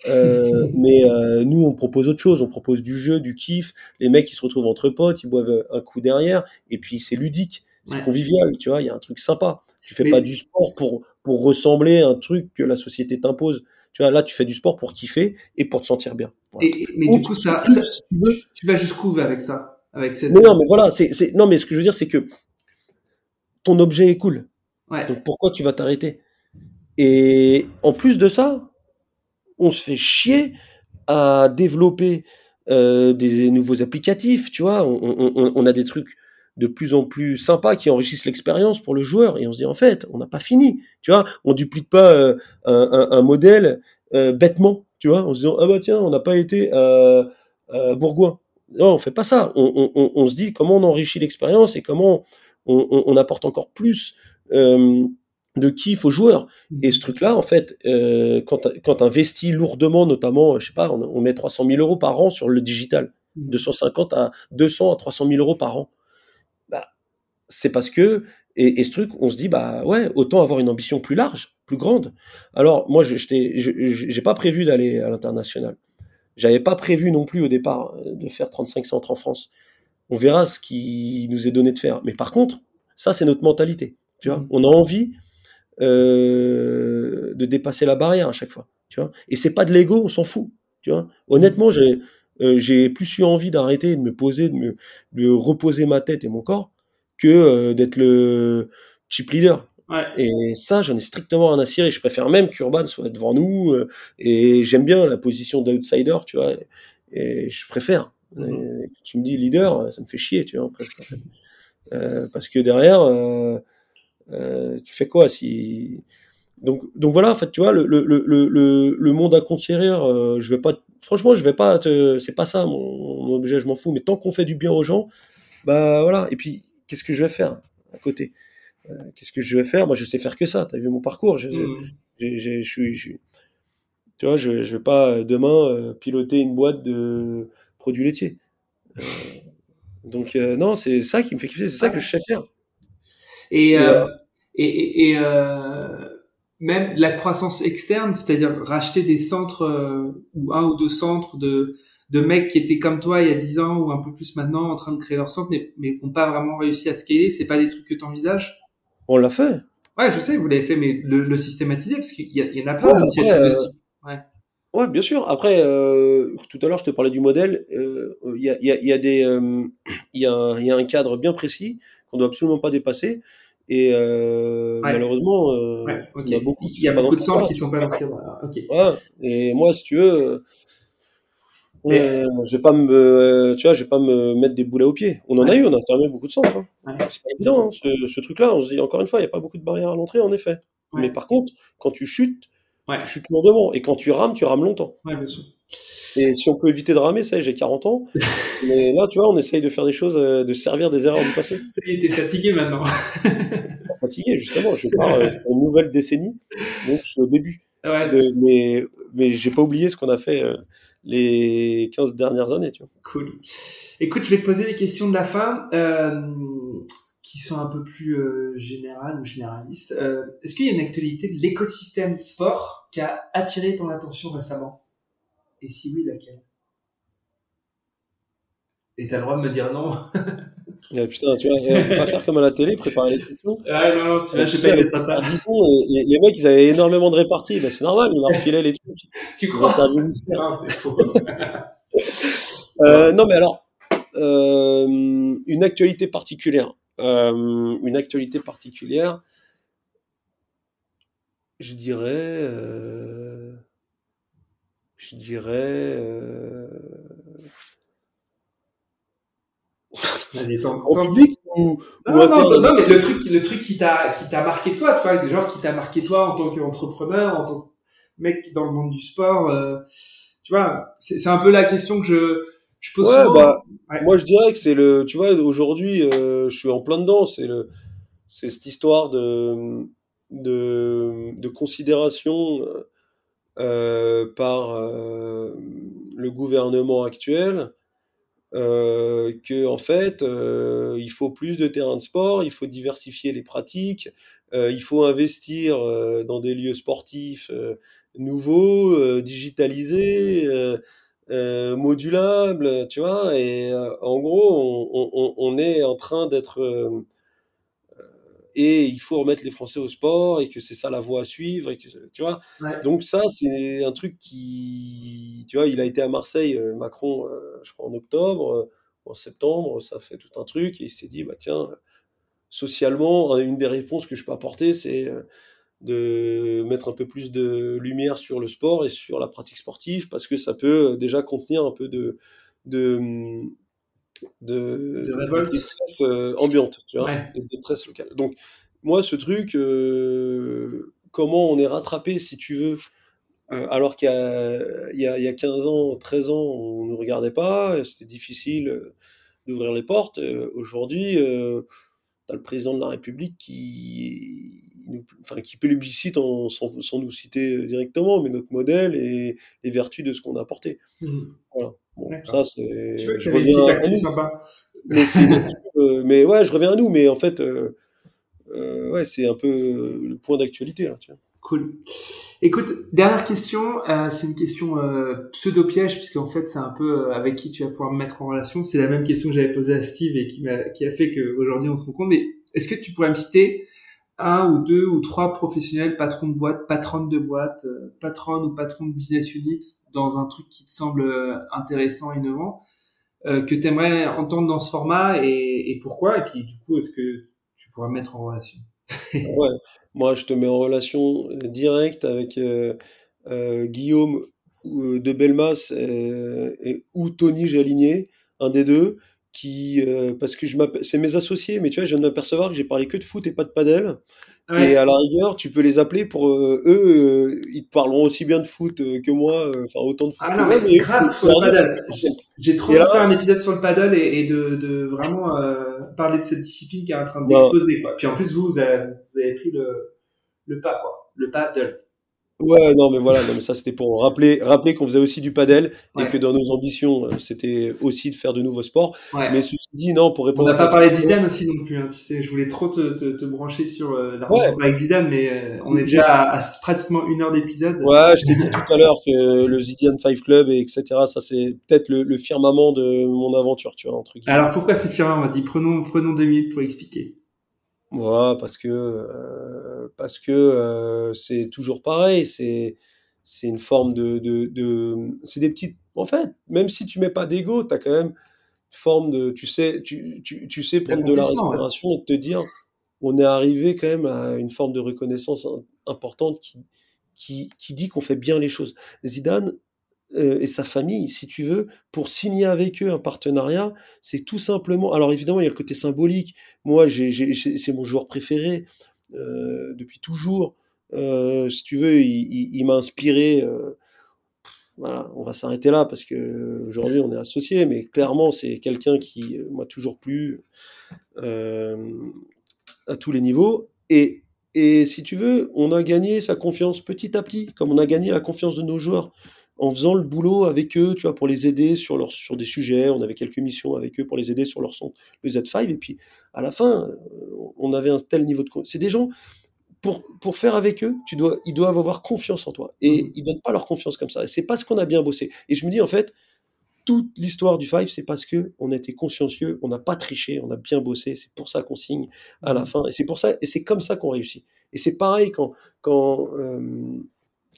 Euh, [laughs] mais euh, nous, on propose autre chose. On propose du jeu, du kiff. Les mecs, ils se retrouvent entre potes, ils boivent un coup derrière, et puis c'est ludique, c'est Ouais. convivial. Tu vois, il y a un truc sympa. Tu fais Mais- pas du sport pour pour ressembler à un truc que la société t'impose. Tu vois, là, tu fais du sport pour kiffer et pour te sentir bien. Voilà. Et, et- mais du coup, tu- ça, tu- ça- si tu veux- tu, tu vas jusqu'où avec ça, avec cette. Mais non, mais voilà, c'est, non, mais ce que je veux dire, c'est que ton objet est cool. Ouais. Donc pourquoi tu vas t'arrêter? Et en plus de ça, on se fait chier à développer euh, des nouveaux applicatifs, tu vois. On, on- on- on a des trucs de plus en plus sympas qui enrichissent l'expérience pour le joueur. Et on se dit, en fait, on n'a pas fini, tu vois. On duplique pas euh, un, un- un modèle euh, bêtement, tu vois, en se disant, ah bah tiens, on n'a pas été Bourgoin. Non, on fait pas ça. On se dit comment on enrichit l'expérience et comment on, on- on apporte encore plus euh, de kiff aux joueurs. Et ce truc-là, en fait, euh, quand, quand tu investis lourdement, notamment, je sais pas, on, on met 300 000 euros par an sur le digital, Mhm. 250 à 200 à 300 000 euros par an, bah, c'est parce que, et, et ce truc, on se dit, bah ouais, autant avoir une ambition plus large, plus grande. Alors, moi, je- j'ai pas prévu d'aller à l'international. J'avais pas prévu non plus au départ euh, de faire 35 centres en France. On verra ce qui nous est donné de faire. Mais par contre, ça, c'est notre mentalité. Tu vois, Mhm. on a envie euh, de dépasser la barrière à chaque fois. Tu vois, et c'est pas de l'ego, on s'en fout. Tu vois, honnêtement, j'ai euh, j'ai plus eu envie d'arrêter, de me poser, de me de reposer ma tête et mon corps que euh, d'être le chip leader. Ouais. Et ça, j'en ai strictement rien à cirer. Je préfère même qu'Urban soit devant nous. et j'aime bien la position d'outsider, tu vois. Et je préfère. Mhm. Tu me dis leader, ça me fait chier, tu vois, presque. en fait. Euh, parce que derrière, euh, euh, tu fais quoi si donc, donc voilà, en fait, tu vois, le, le, le, le, le monde à conquérir, euh, je vais pas, franchement, je vais pas te, c'est pas ça mon, mon objet, je m'en fous. Mais tant qu'on fait du bien aux gens, bah voilà. Et puis, qu'est-ce que je vais faire à côté? Euh, Qu'est-ce que je vais faire? Moi, je sais faire que ça. T'as vu mon parcours? Je, je- Mhm. je je suis- tu vois, je, je vais pas euh, demain euh, piloter une boîte de produits laitiers. Euh, donc euh, non, c'est ça qui me fait kiffer, c'est ça que je sais faire. Et, Et, euh, et, même la croissance externe, c'est-à-dire racheter des centres ou un ou deux centres de, de mecs qui étaient comme toi il y a 10 ans ou un peu plus maintenant en train de créer leur centre mais, mais qui n'ont pas vraiment réussi à scaler, c'est pas des trucs que tu envisages? On l'a fait. Ouais, je sais, vous l'avez fait, mais le, le systématiser, parce qu'il y, en a plein Ouais, d'initiatives. Ouais. Ouais, bien sûr. Après, euh, tout à l'heure, je te parlais du modèle. euh, Il y, a, y, a, y a des, euh, y, a un- il y a un cadre bien précis qu'on doit absolument pas dépasser. Et euh, Ouais. malheureusement, Ouais, il y a beaucoup, y a de ce centres qui sont pas dans ce cadre. Ok. Ouais. Et moi, si tu veux, je vais pas me, tu vois, je vais pas me mettre des boules au pied. On en a eu, on a fermé beaucoup de centres. hein. C'est pas évident, hein, ce, ce truc-là. On se dit encore une fois, il n'y a pas beaucoup de barrières à l'entrée, en effet. Mais par contre, quand tu chutes, Ouais. tu chutes lourdement. Et quand tu rames, tu rames longtemps. Ouais, bien sûr. Et si on peut éviter de ramer, ça y est, j'ai 40 ans. [laughs] Mais là, tu vois, on essaye de faire des choses, euh, de se servir des erreurs du passé. Ça y est, t'es fatigué maintenant. [laughs] Fatigué, justement. Je pars euh, une nouvelle décennie. Donc, je suis au début. Ouais, De, mais mais j'ai pas oublié ce qu'on a fait euh, les 15 dernières années, tu vois. Cool. Écoute, je vais te poser les questions de la fin, euh, qui sont un peu plus euh, générales ou généralistes. Euh, Est-ce qu'il y a une actualité de l'écosystème sport qui a attiré ton attention récemment? Et si oui, laquelle? Et t'as le droit de me dire non. [laughs] Euh, putain, tu vois, on peut pas faire comme à la télé, préparer les questions. Ah non, non, tu vois, sais, pas sympa. Disson, euh, les, les mecs, ils avaient énormément de réparties. Ben, c'est normal, ils leur filaient les trucs. [laughs] Tu crois? Non, c'est faux. [laughs] Euh, non, mais alors, euh, une actualité particulière. Euh, une actualité particulière, je dirais. euh, je dirais. euh, en [laughs] public ou, ou Non, non, non, mais le truc, le truc qui t'a, qui t'a marqué toi, tu vois, genre qui t'a marqué toi en tant qu'entrepreneur, en tant que mec dans le monde du sport, euh, tu vois, c'est un peu la question que je, je pose Ouais, souvent. bah, Ouais. moi je dirais que c'est le. Tu vois, aujourd'hui, euh, je suis en plein dedans. C'est le, c'est cette histoire de, de, de considération euh, euh, par euh, le gouvernement actuel euh, que en fait, euh, il faut plus de terrains de sport, il faut diversifier les pratiques, euh, il faut investir dans des lieux sportifs nouveaux, euh, digitalisés. Euh, modulable, tu vois, et euh, en gros, on, on- on est en train d'être... euh, et il faut remettre les Français au sport, et que c'est ça la voie à suivre, et que, tu vois. Ouais. Donc ça, c'est un truc qui... Tu vois, il a été à Marseille, Macron, je crois en octobre, en septembre, ça fait tout un truc, et il s'est dit, bah tiens, socialement, une des réponses que je peux apporter, c'est... euh, de mettre un peu plus de lumière sur le sport et sur la pratique sportive parce que ça peut déjà contenir un peu de de de, De révolte. détresse euh, ambiante, tu vois, Ouais. de détresse locale. Donc moi ce truc, euh, comment on est rattrapé si tu veux, euh, alors qu'il y y, y a 15 ans, 13 ans, on ne regardait pas, c'était difficile euh, d'ouvrir les portes. Euh, Aujourd'hui, euh, tu as le président de la République qui, nous, enfin, qui plébiscite en, sans, sans nous citer directement, mais notre modèle et les vertus de ce qu'on a apporté. Mhm. Voilà. Bon, ça, c'est. Tu vois que je reviens à nous. sympa. Mais, c'est une actu, euh, mais ouais, je reviens à nous, mais en fait, euh, euh, ouais, c'est un peu le point d'actualité, là, tu vois. Cool. Écoute, dernière question, euh, c'est une question euh, pseudo-piège, puisqu'en fait, c'est un peu euh, avec qui tu vas pouvoir me mettre en relation. C'est la même question que j'avais posée à Steve et qui, m'a, qui a fait qu'aujourd'hui on se rencontre. Mais est-ce que tu pourrais me citer un ou deux ou trois professionnels, patrons de boîte, patronnes de boîte, euh, patronnes ou patrons de business units dans un truc qui te semble euh, intéressant, innovant, euh, que tu aimerais entendre dans ce format et, pourquoi Et puis du coup, est-ce que tu pourras me mettre en relation? [laughs] Ouais, moi je te mets en relation directe avec Guillaume de Belmas et, ou Tony Jaligné, un des deux, qui euh, parce que je c'est mes associés, mais tu vois, je viens de m'apercevoir que j'ai parlé que de foot et pas de padel. Et à la rigueur, tu peux les appeler pour euh, eux, euh, ils te parleront aussi bien de foot que moi, enfin autant de foot Ah non, moi, mais grave sur le paddle. J'ai- trop envie de faire un épisode sur le paddle et, et de, de vraiment parler de cette discipline qui est en train d'exploser. Quoi. Puis en plus, vous, vous avez, vous avez pris le, le pas, quoi. Le paddle. Ouais, non, mais voilà, non, mais ça c'était pour rappeler, rappeler qu'on faisait aussi du padel et que dans nos ambitions, euh, c'était aussi de faire de nouveaux sports. Ouais. Mais ceci dit, non, pour On répondre n'a à pas parlé de Zidane aussi non plus. Hein. Tu sais, je voulais trop te, te, te brancher sur euh, la Ouais. avec Zidane, mais euh, on est déjà à, à pratiquement une heure d'épisode. Ouais, je t'ai dit tout à l'heure que le Zidian Five Club et etc. Ça c'est peut-être le, le firmament de mon aventure, tu vois. Alors pourquoi c'est firmement Vas-y, prenons, prenons deux minutes pour expliquer. Ouais, parce que euh, parce que euh, c'est toujours pareil, c'est c'est une forme de de, de c'est des petites en fait, même si tu mets pas d'ego, tu as quand même une forme de tu sais tu tu, tu sais prendre de la ouais. respiration et te dire on est arrivé quand même à une forme de reconnaissance im- importante qui qui qui dit qu'on fait bien les choses. Zidane et sa famille, si tu veux, pour signer avec eux un partenariat, c'est tout simplement. Alors évidemment, il y a le côté symbolique. Moi, c'est mon joueur préféré euh, depuis toujours. Euh, si tu veux, il, m'a inspiré. Euh, voilà, on va s'arrêter là parce que aujourd'hui on est associés, mais clairement c'est quelqu'un qui m'a toujours plu euh, à tous les niveaux. Et, et si tu veux, on a gagné sa confiance petit à petit, comme on a gagné la confiance de nos joueurs en faisant le boulot avec eux, tu vois, pour les aider sur, leur, sur des sujets. On avait quelques missions avec eux pour les aider sur leur son, le Z5. Et puis, à la fin, on avait un tel niveau de... C'est des gens, pour, pour faire avec eux, tu dois, ils doivent avoir confiance en toi. Et mmh. ils donnent pas leur confiance comme ça. C'est parce qu'on a bien bossé. Et je me dis, en fait, toute l'histoire du Five, c'est parce que on était consciencieux, on n'a pas triché, on a bien bossé. C'est pour ça qu'on signe à la fin. Et c'est pour ça, et c'est comme ça qu'on réussit. Et c'est pareil quand, quand euh,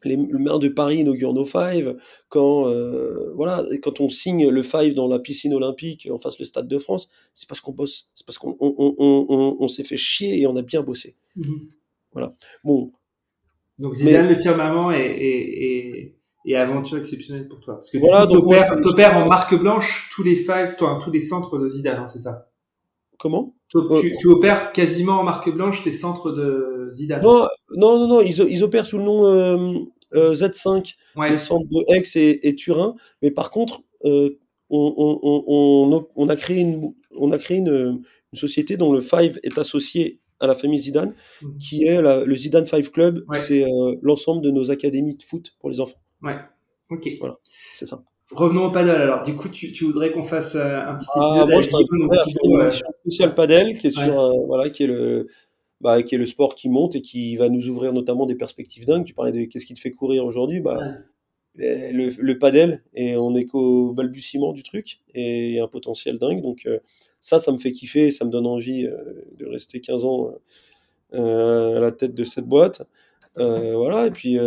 les, le maire de Paris inaugure nos Five, quand euh, voilà, quand on signe le Five dans la piscine olympique en face le Stade de France, c'est parce qu'on bosse, c'est parce qu'on on, on, on, on s'est fait chier et on a bien bossé. Mmh. Voilà. Bon. Donc Zidane mais... le firmament et, et, et, et, aventure exceptionnelle pour toi. Parce que voilà, tu opères en marque blanche tous les five, toi, tous les centres de Zidane, hein, c'est ça? Comment? Tu, tu, tu, opères quasiment en marque blanche les centres de Zidane. Non, non, non, non ils, ils opèrent sous le nom euh, euh, Z5, ouais. les centres de Aix et, et, Turin. Mais par contre, euh, on, on, on, on, a créé une, on a créé une, une société dont le Five est associé à la famille Zidane, mmh. qui est la, le Zidane Five Club. Ouais. C'est euh, l'ensemble de nos académies de foot pour les enfants. Ouais, ok. Voilà, c'est ça. Revenons au paddle alors. Du coup, tu, tu voudrais qu'on fasse euh, un petit ah, épisode moi, je avec une euh... spéciale paddle qui est sur, ouais. euh, voilà, qui est le, bah, qui est le sport qui monte et qui va nous ouvrir notamment des perspectives dingues. Tu parlais de qu'est-ce qui te fait courir aujourd'hui, bah. Ouais. Le, le padel et on est qu'au balbutiement du truc et il y a un potentiel dingue donc euh, ça, ça me fait kiffer, ça me donne envie euh, de rester 15 ans à la tête de cette boîte. Voilà, et puis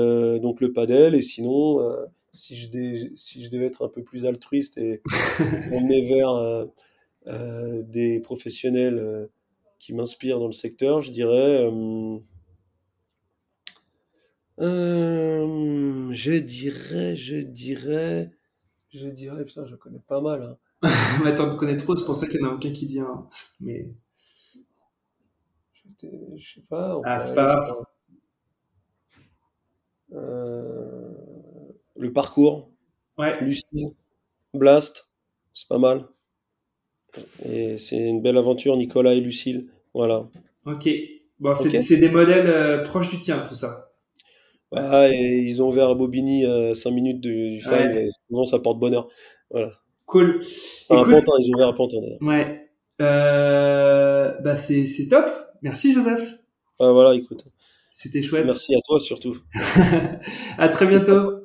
donc le padel, et sinon, si, je dé, si je devais être un peu plus altruiste et [laughs] emmener vers des professionnels qui m'inspirent dans le secteur, je dirais. Euh, je dirais, je dirais, je dirais, putain, je connais pas mal. Hein. [laughs] Mais attends, tu connais trop, c'est pour ça qu'il y en a aucun qui dit un. Mais. Je sais pas. Ah, c'est pas grave. Euh... Le parcours. Ouais. Lucille. Blast. C'est pas mal. Et c'est une belle aventure, Nicolas et Lucille. Voilà. Ok. Bon, c'est okay. des modèles euh, proches du tien, tout ça. Ah, et ils ont ouvert à Bobigny à 5 minutes du, du ouais. et souvent ça porte bonheur. Voilà. Cool. Enfin, Écoute, Pantin, ils ont ouvert à Pantin d'ailleurs. Ouais. Euh, bah c'est, c'est top. Merci Joseph. Ah, voilà, écoute. C'était chouette. Merci à toi surtout. [laughs] à très bientôt.